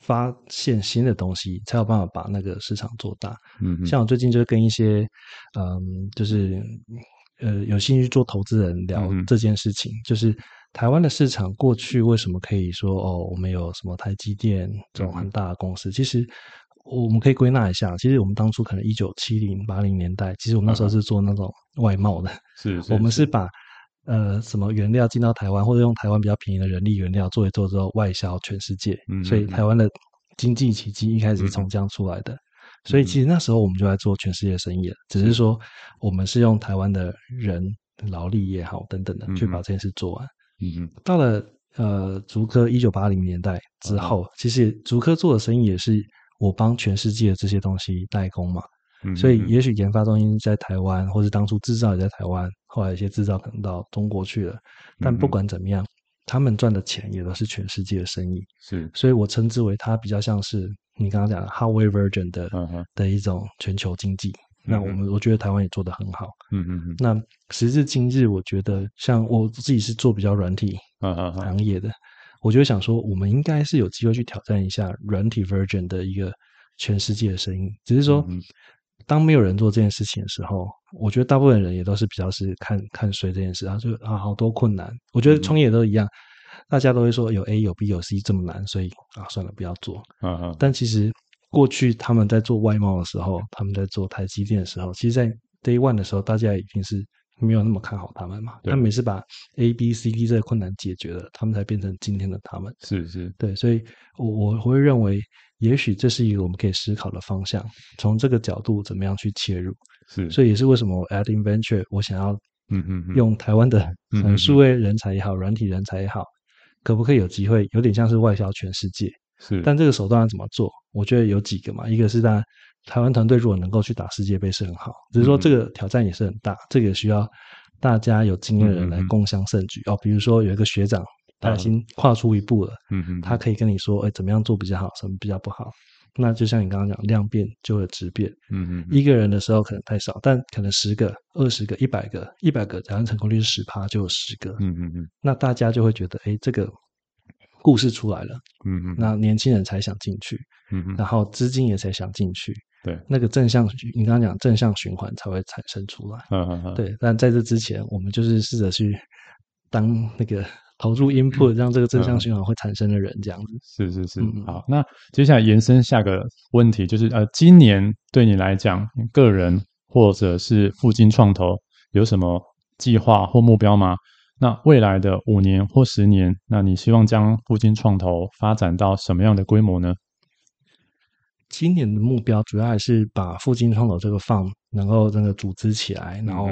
发现新的东西，才有办法把那个市场做大。嗯，像我最近就跟一些嗯，就是呃有兴趣做投资人聊这件事情，就是台湾的市场过去为什么可以说哦，我们有什么台积电这种很大的公司，其实。我们可以归纳一下，其实我们当初可能一九七零八零年代，其实我们那时候是做那种外贸的，是，我们是把呃什么原料进到台湾，或者用台湾比较便宜的人力原料做一做之后外销全世界，所以台湾的经济奇迹一开始是从这样出来的。所以其实那时候我们就在做全世界生意了，只是说我们是用台湾的人劳力也好等等的去把这件事做完。嗯嗯，到了呃竹科一九八零年代之后，其实竹科做的生意也是。我帮全世界的这些东西代工嘛，嗯、所以也许研发中心在台湾，或是当初制造也在台湾，后来一些制造可能到中国去了。但不管怎么样，嗯、他们赚的钱也都是全世界的生意。是，所以我称之为它比较像是你刚刚讲的 Hardware Version 的、嗯、的一种全球经济。嗯、那我们我觉得台湾也做得很好。嗯嗯嗯。那时至今日，我觉得像我自己是做比较软体行业的。我就想说，我们应该是有机会去挑战一下软体 version 的一个全世界的声音。只是说，当没有人做这件事情的时候，我觉得大部分人也都是比较是看看衰这件事啊，就啊好多困难。我觉得创业都一样，大家都会说有 A 有 B 有 C 这么难，所以啊算了不要做。嗯嗯但其实过去他们在做外贸的时候，他们在做台积电的时候，其实，在 Day One 的时候，大家已经是。没有那么看好他们嘛？他们也是把 A、B、C、D 这个困难解决了，他们才变成今天的他们。是是，对，所以我我会认为，也许这是一个我们可以思考的方向。从这个角度，怎么样去切入？是，所以也是为什么我 At Inventure 我想要，嗯嗯，用台湾的数位人才也好，软体人才也好，可不可以有机会？有点像是外销全世界。是，但这个手段要怎么做？我觉得有几个嘛，一个是大家。台湾团队如果能够去打世界杯是很好，只是说这个挑战也是很大，嗯、这个也需要大家有经验的人来共襄盛举、嗯、哦。比如说有一个学长，他已经跨出一步了，嗯嗯，他可以跟你说，哎，怎么样做比较好，什么比较不好。那就像你刚刚讲，量变就会质变，嗯嗯，一个人的时候可能太少，但可能十个、二十个、一百个、一百个，假如成功率是十趴，就有十个，嗯嗯嗯，那大家就会觉得，哎，这个故事出来了，嗯嗯，那年轻人才想进去，嗯嗯，然后资金也才想进去，对，那个正向，你刚刚讲正向循环才会产生出来，嗯嗯嗯，对。但在这之前，我们就是试着去当那个投入 input，让这个正向循环会产生的人，这样子。是是是，嗯、好。那接下来延伸下个问题，就是呃，今年对你来讲，个人或者是附近创投有什么计划或目标吗？那未来的五年或十年，那你希望将富金创投发展到什么样的规模呢？今年的目标主要还是把富金创投这个 fund 能够真的组织起来，然后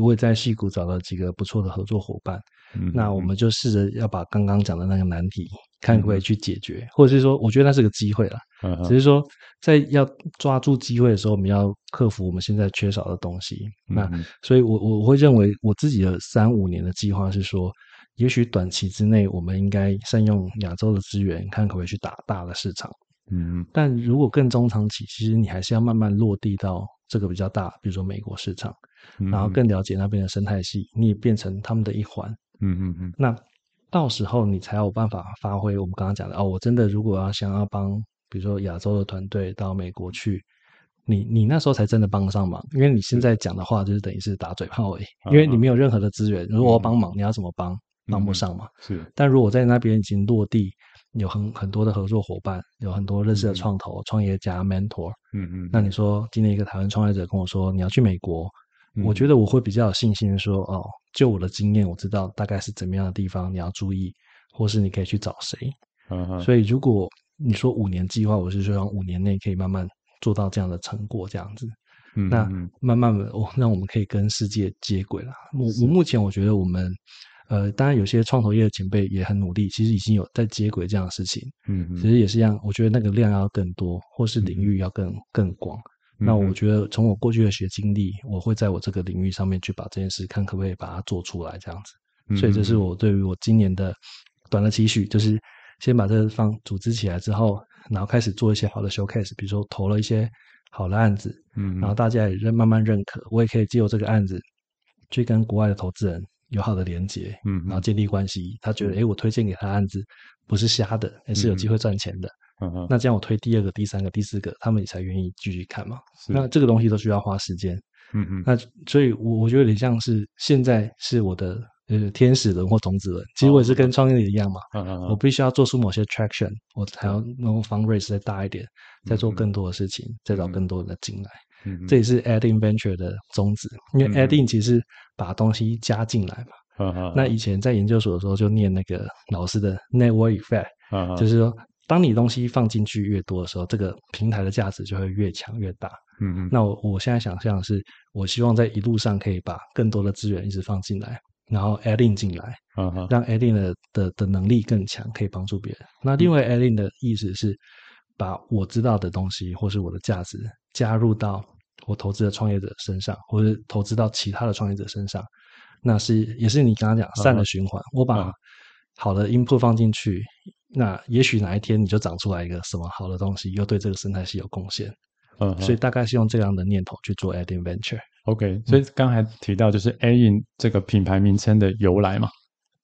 我也在戏谷找到几个不错的合作伙伴。嗯，那我们就试着要把刚刚讲的那个难题，看可不可以去解决，或者是说，我觉得那是个机会啦。嗯，只是说在要抓住机会的时候，我们要克服我们现在缺少的东西。那所以我，我我会认为我自己的三五年的计划是说，也许短期之内，我们应该善用亚洲的资源，看可不可以去打大的市场。嗯，但如果更中长期，其实你还是要慢慢落地到这个比较大，比如说美国市场，然后更了解那边的生态系，你也变成他们的一环。嗯嗯嗯，那到时候你才有办法发挥我们刚刚讲的哦。我真的如果要想要帮，比如说亚洲的团队到美国去，你你那时候才真的帮得上忙，因为你现在讲的话就是等于是打嘴炮而已，因为你没有任何的资源。如果我帮忙，你要怎么帮？帮不上嘛。是。但如果在那边已经落地，有很很多的合作伙伴，有很多认识的创投、创业家、mentor。嗯嗯。那你说今天一个台湾创业者跟我说你要去美国，我觉得我会比较有信心说哦。就我的经验，我知道大概是怎么样的地方你要注意，或是你可以去找谁。嗯哼所以如果你说五年计划，我是说五年内可以慢慢做到这样的成果，这样子。嗯、那慢慢的，我让我们可以跟世界接轨了。我我目前我觉得我们，呃，当然有些创投业的前辈也很努力，其实已经有在接轨这样的事情。嗯嗯，其实也是一样，我觉得那个量要更多，或是领域要更更广。那我觉得从我过去的学经历，我会在我这个领域上面去把这件事看可不可以把它做出来，这样子。所以这是我对于我今年的短的期许，就是先把这个方组织起来之后，然后开始做一些好的 showcase，比如说投了一些好的案子，嗯，然后大家也认慢慢认可，我也可以借由这个案子去跟国外的投资人有好的连接，嗯，然后建立关系。他觉得，哎，我推荐给他的案子不是瞎的，也是有机会赚钱的。嗯哼，那这样我推第二个、第三个、第四个，他们也才愿意继续看嘛。那这个东西都需要花时间。嗯嗯哼，那所以，我我觉得有点像是现在是我的呃天使轮或种子轮，其实我也是跟创业的一样嘛。嗯嗯，我必须要做出某些 traction，我才要能够 fundraise 再大一点，再做更多的事情，再找更多人的进来。嗯哼，这也是 adding venture 的宗旨，因为 adding 其实把东西加进来嘛。那以前在研究所的时候就念那个老师的 network effect，就是说。当你东西放进去越多的时候，这个平台的价值就会越强越大。嗯嗯。那我我现在想象的是，我希望在一路上可以把更多的资源一直放进来，然后 add in 进来，嗯哼，让 add in 的的的能力更强，可以帮助别人。那另外 add in 的意思是，把我知道的东西或是我的价值加入到我投资的创业者身上，或者投资到其他的创业者身上，那是也是你刚刚讲善的循环。我把好的 input 放进去。那也许哪一天你就长出来一个什么好的东西，又对这个生态系有贡献，嗯，所以大概是用这样的念头去做 Adding Venture。OK，所以刚才提到就是 Adding 这个品牌名称的由来嘛？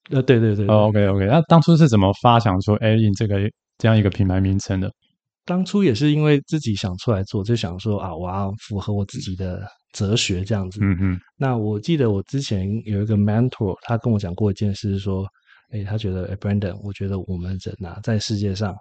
呃，对对对，对。哦，OK OK，那当初是怎么发想出 Adding 这个这样一个品牌名称的？当初也是因为自己想出来做，就想说啊，我要符合我自己的哲学这样子。嗯嗯。那我记得我之前有一个 mentor，他跟我讲过一件事，是说。哎，他觉得，哎，Brandon，我觉得我们人啊，在世界上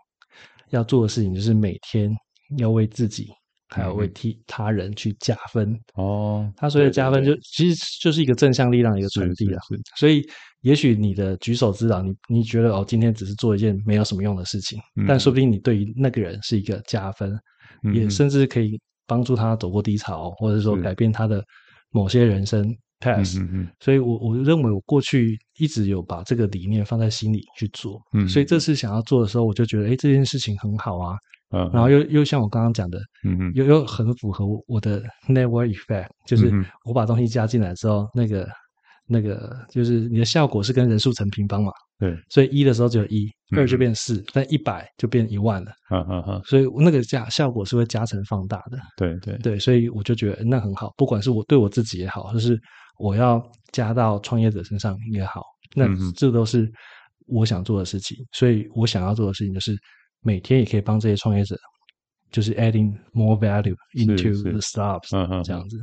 要做的事情，就是每天要为自己，还有为替他人去加分。哦，他所谓的加分就，就其实就是一个正向力量的一个传递啊。所以，也许你的举手之劳，你你觉得哦，今天只是做一件没有什么用的事情，嗯、但说不定你对于那个人是一个加分，嗯、也甚至可以帮助他走过低潮，或者说改变他的某些人生。pass，嗯嗯，所以我我认为我过去一直有把这个理念放在心里去做，嗯，所以这次想要做的时候，我就觉得，哎，这件事情很好啊，嗯，然后又又像我刚刚讲的，嗯嗯，又又很符合我的 network effect，就是我把东西加进来之后，那个那个就是你的效果是跟人数成平方嘛，对，所以一的时候只有一，二就变四，但一百就变一万了，嗯嗯嗯，所以那个加效果是会加成放大的，对对。对，所以我就觉得那很好，不管是我对我自己也好，就是。我要加到创业者身上也好，那这都是我想做的事情，所以我想要做的事情就是每天也可以帮这些创业者，就是 adding more value into the startups，嗯嗯，这样子。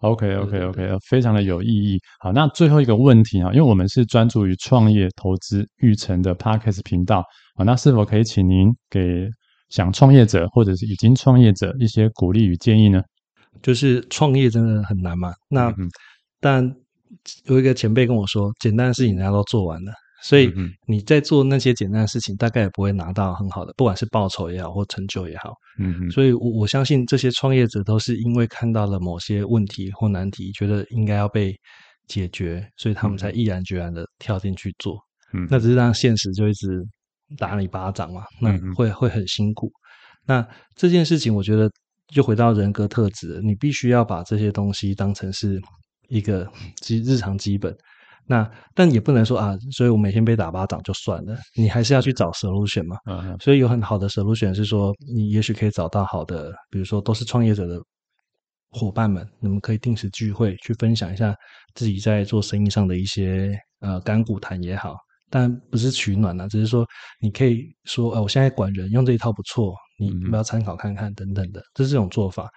OK OK OK，非常的有意义。好，那最后一个问题啊，因为我们是专注于创业投资育成的 Podcast 频道啊，那是否可以请您给想创业者或者是已经创业者一些鼓励与建议呢？就是创业真的很难嘛，那、嗯、但有一个前辈跟我说，简单的事情人家都做完了。所以你在做那些简单的事情，大概也不会拿到很好的，不管是报酬也好，或成就也好。嗯嗯。所以我我相信这些创业者都是因为看到了某些问题或难题，觉得应该要被解决，所以他们才毅然决然的跳进去做。嗯。那只是让现实就一直打你巴掌嘛，那会会很辛苦。那这件事情，我觉得就回到人格特质，你必须要把这些东西当成是一个基日常基本。那但也不能说啊，所以我每天被打巴掌就算了，你还是要去找 solution 嘛。嗯。所以有很好的 solution 是说，你也许可以找到好的，比如说都是创业者的伙伴们，你们可以定时聚会，去分享一下自己在做生意上的一些呃干股谈也好，但不是取暖啊，只是说你可以说，呃，我现在管人用这一套不错，你要不要参考看看等等的，这是这种做法。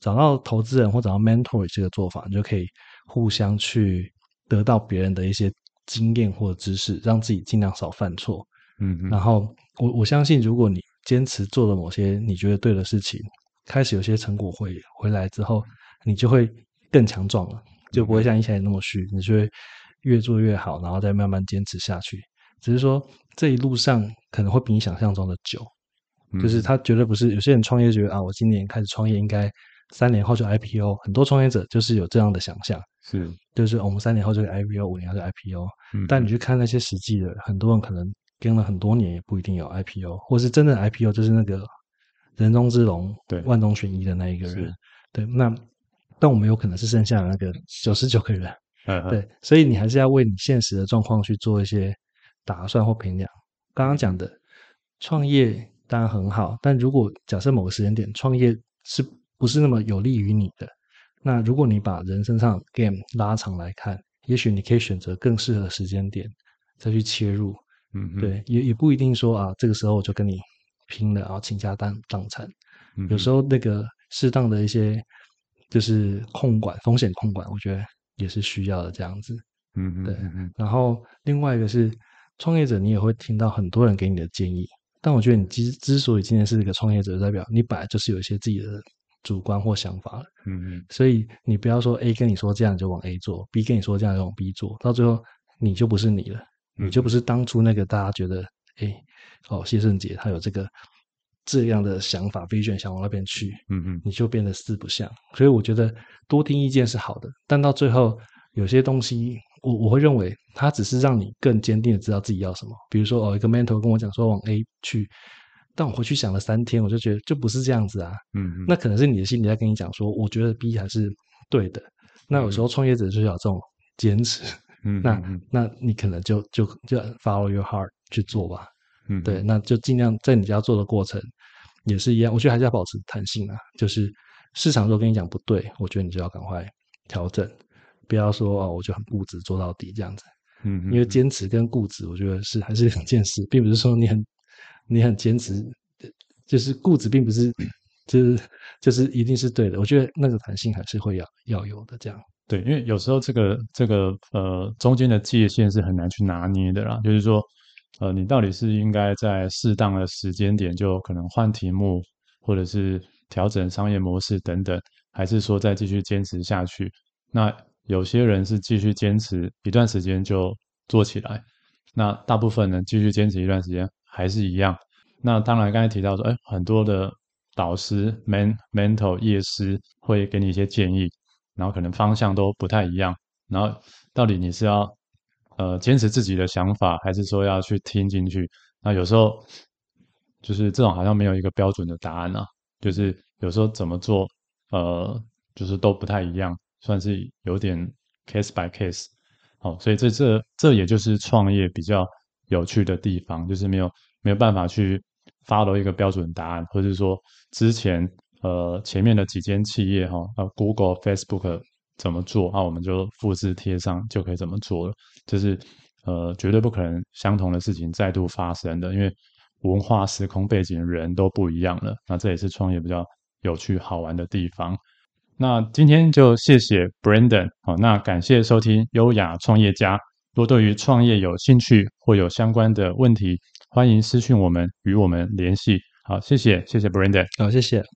找到投资人或找到 mentor 这个做法，你就可以互相去。得到别人的一些经验或者知识，让自己尽量少犯错。嗯，嗯，然后我我相信，如果你坚持做了某些你觉得对的事情，开始有些成果回回来之后，你就会更强壮了，就不会像以前那么虚，你就会越做越好，然后再慢慢坚持下去。只是说这一路上可能会比你想象中的久，就是他绝对不是有些人创业觉得啊，我今年开始创业应该。三年后就 IPO，很多创业者就是有这样的想象，是，就是我们三年后就 IPO，五年后就 IPO，嗯，但你去看那些实际的，很多人可能跟了很多年也不一定有 IPO，或是真的 IPO 就是那个人中之龙，对，万中选一的那一个人，对，那但我们有可能是剩下的那个九十九个人，嗯，对，所以你还是要为你现实的状况去做一些打算或评量。刚刚讲的创业当然很好，但如果假设某个时间点创业是不是那么有利于你的。那如果你把人身上 game 拉长来看，也许你可以选择更适合时间点再去切入。嗯，对，也也不一定说啊，这个时候我就跟你拼了，然后倾家荡荡产。嗯，有时候那个适当的一些就是控管风险控管，我觉得也是需要的这样子。嗯，对。然后另外一个是创业者，你也会听到很多人给你的建议，但我觉得你之之所以今天是一个创业者，代表你本来就是有一些自己的。主观或想法了，嗯嗯，所以你不要说 A 跟你说这样就往 A 做，B 跟你说这样就往 B 做，到最后你就不是你了，你就不是当初那个大家觉得，哎、欸，哦，谢胜杰他有这个这样的想法，vision 想往那边去，嗯嗯，你就变得四不像。所以我觉得多听意见是好的，但到最后有些东西，我我会认为它只是让你更坚定的知道自己要什么。比如说哦，一个 mentor 跟我讲说往 A 去。但我回去想了三天，我就觉得就不是这样子啊。嗯，那可能是你的心里在跟你讲说，我觉得 B 还是对的。那有时候创业者就是要这种坚持。嗯，那那你可能就就就 follow your heart 去做吧。嗯，对，那就尽量在你家做的过程也是一样。我觉得还是要保持弹性啊。就是市场如果跟你讲不对，我觉得你就要赶快调整，不要说哦，我就很固执做到底这样子。嗯，因为坚持跟固执，我觉得是还是两件事，并不是说你很。你很坚持，就是固执，并不是，就是就是一定是对的。我觉得那个弹性还是会要要有的，这样。对，因为有时候这个这个呃中间的界限是很难去拿捏的啦。就是说，呃，你到底是应该在适当的时间点就可能换题目，或者是调整商业模式等等，还是说再继续坚持下去？那有些人是继续坚持一段时间就做起来，那大部分呢继续坚持一段时间。还是一样。那当然，刚才提到说，哎，很多的导师、men、mentor、业师会给你一些建议，然后可能方向都不太一样。然后，到底你是要呃坚持自己的想法，还是说要去听进去？那有时候就是这种好像没有一个标准的答案啊。就是有时候怎么做，呃，就是都不太一样，算是有点 case by case。好，所以这这这也就是创业比较。有趣的地方就是没有没有办法去 follow 一个标准答案，或者说之前呃前面的几间企业哈，呃 Google、Facebook 怎么做，那我们就复制贴上就可以怎么做了。就是呃，绝对不可能相同的事情再度发生的，因为文化、时空背景、人都不一样了。那这也是创业比较有趣、好玩的地方。那今天就谢谢 Brandon，好，那感谢收听优雅创业家。若对于创业有兴趣或有相关的问题，欢迎私讯我们与我们联系。好，谢谢，谢谢 Brandon，好，谢谢。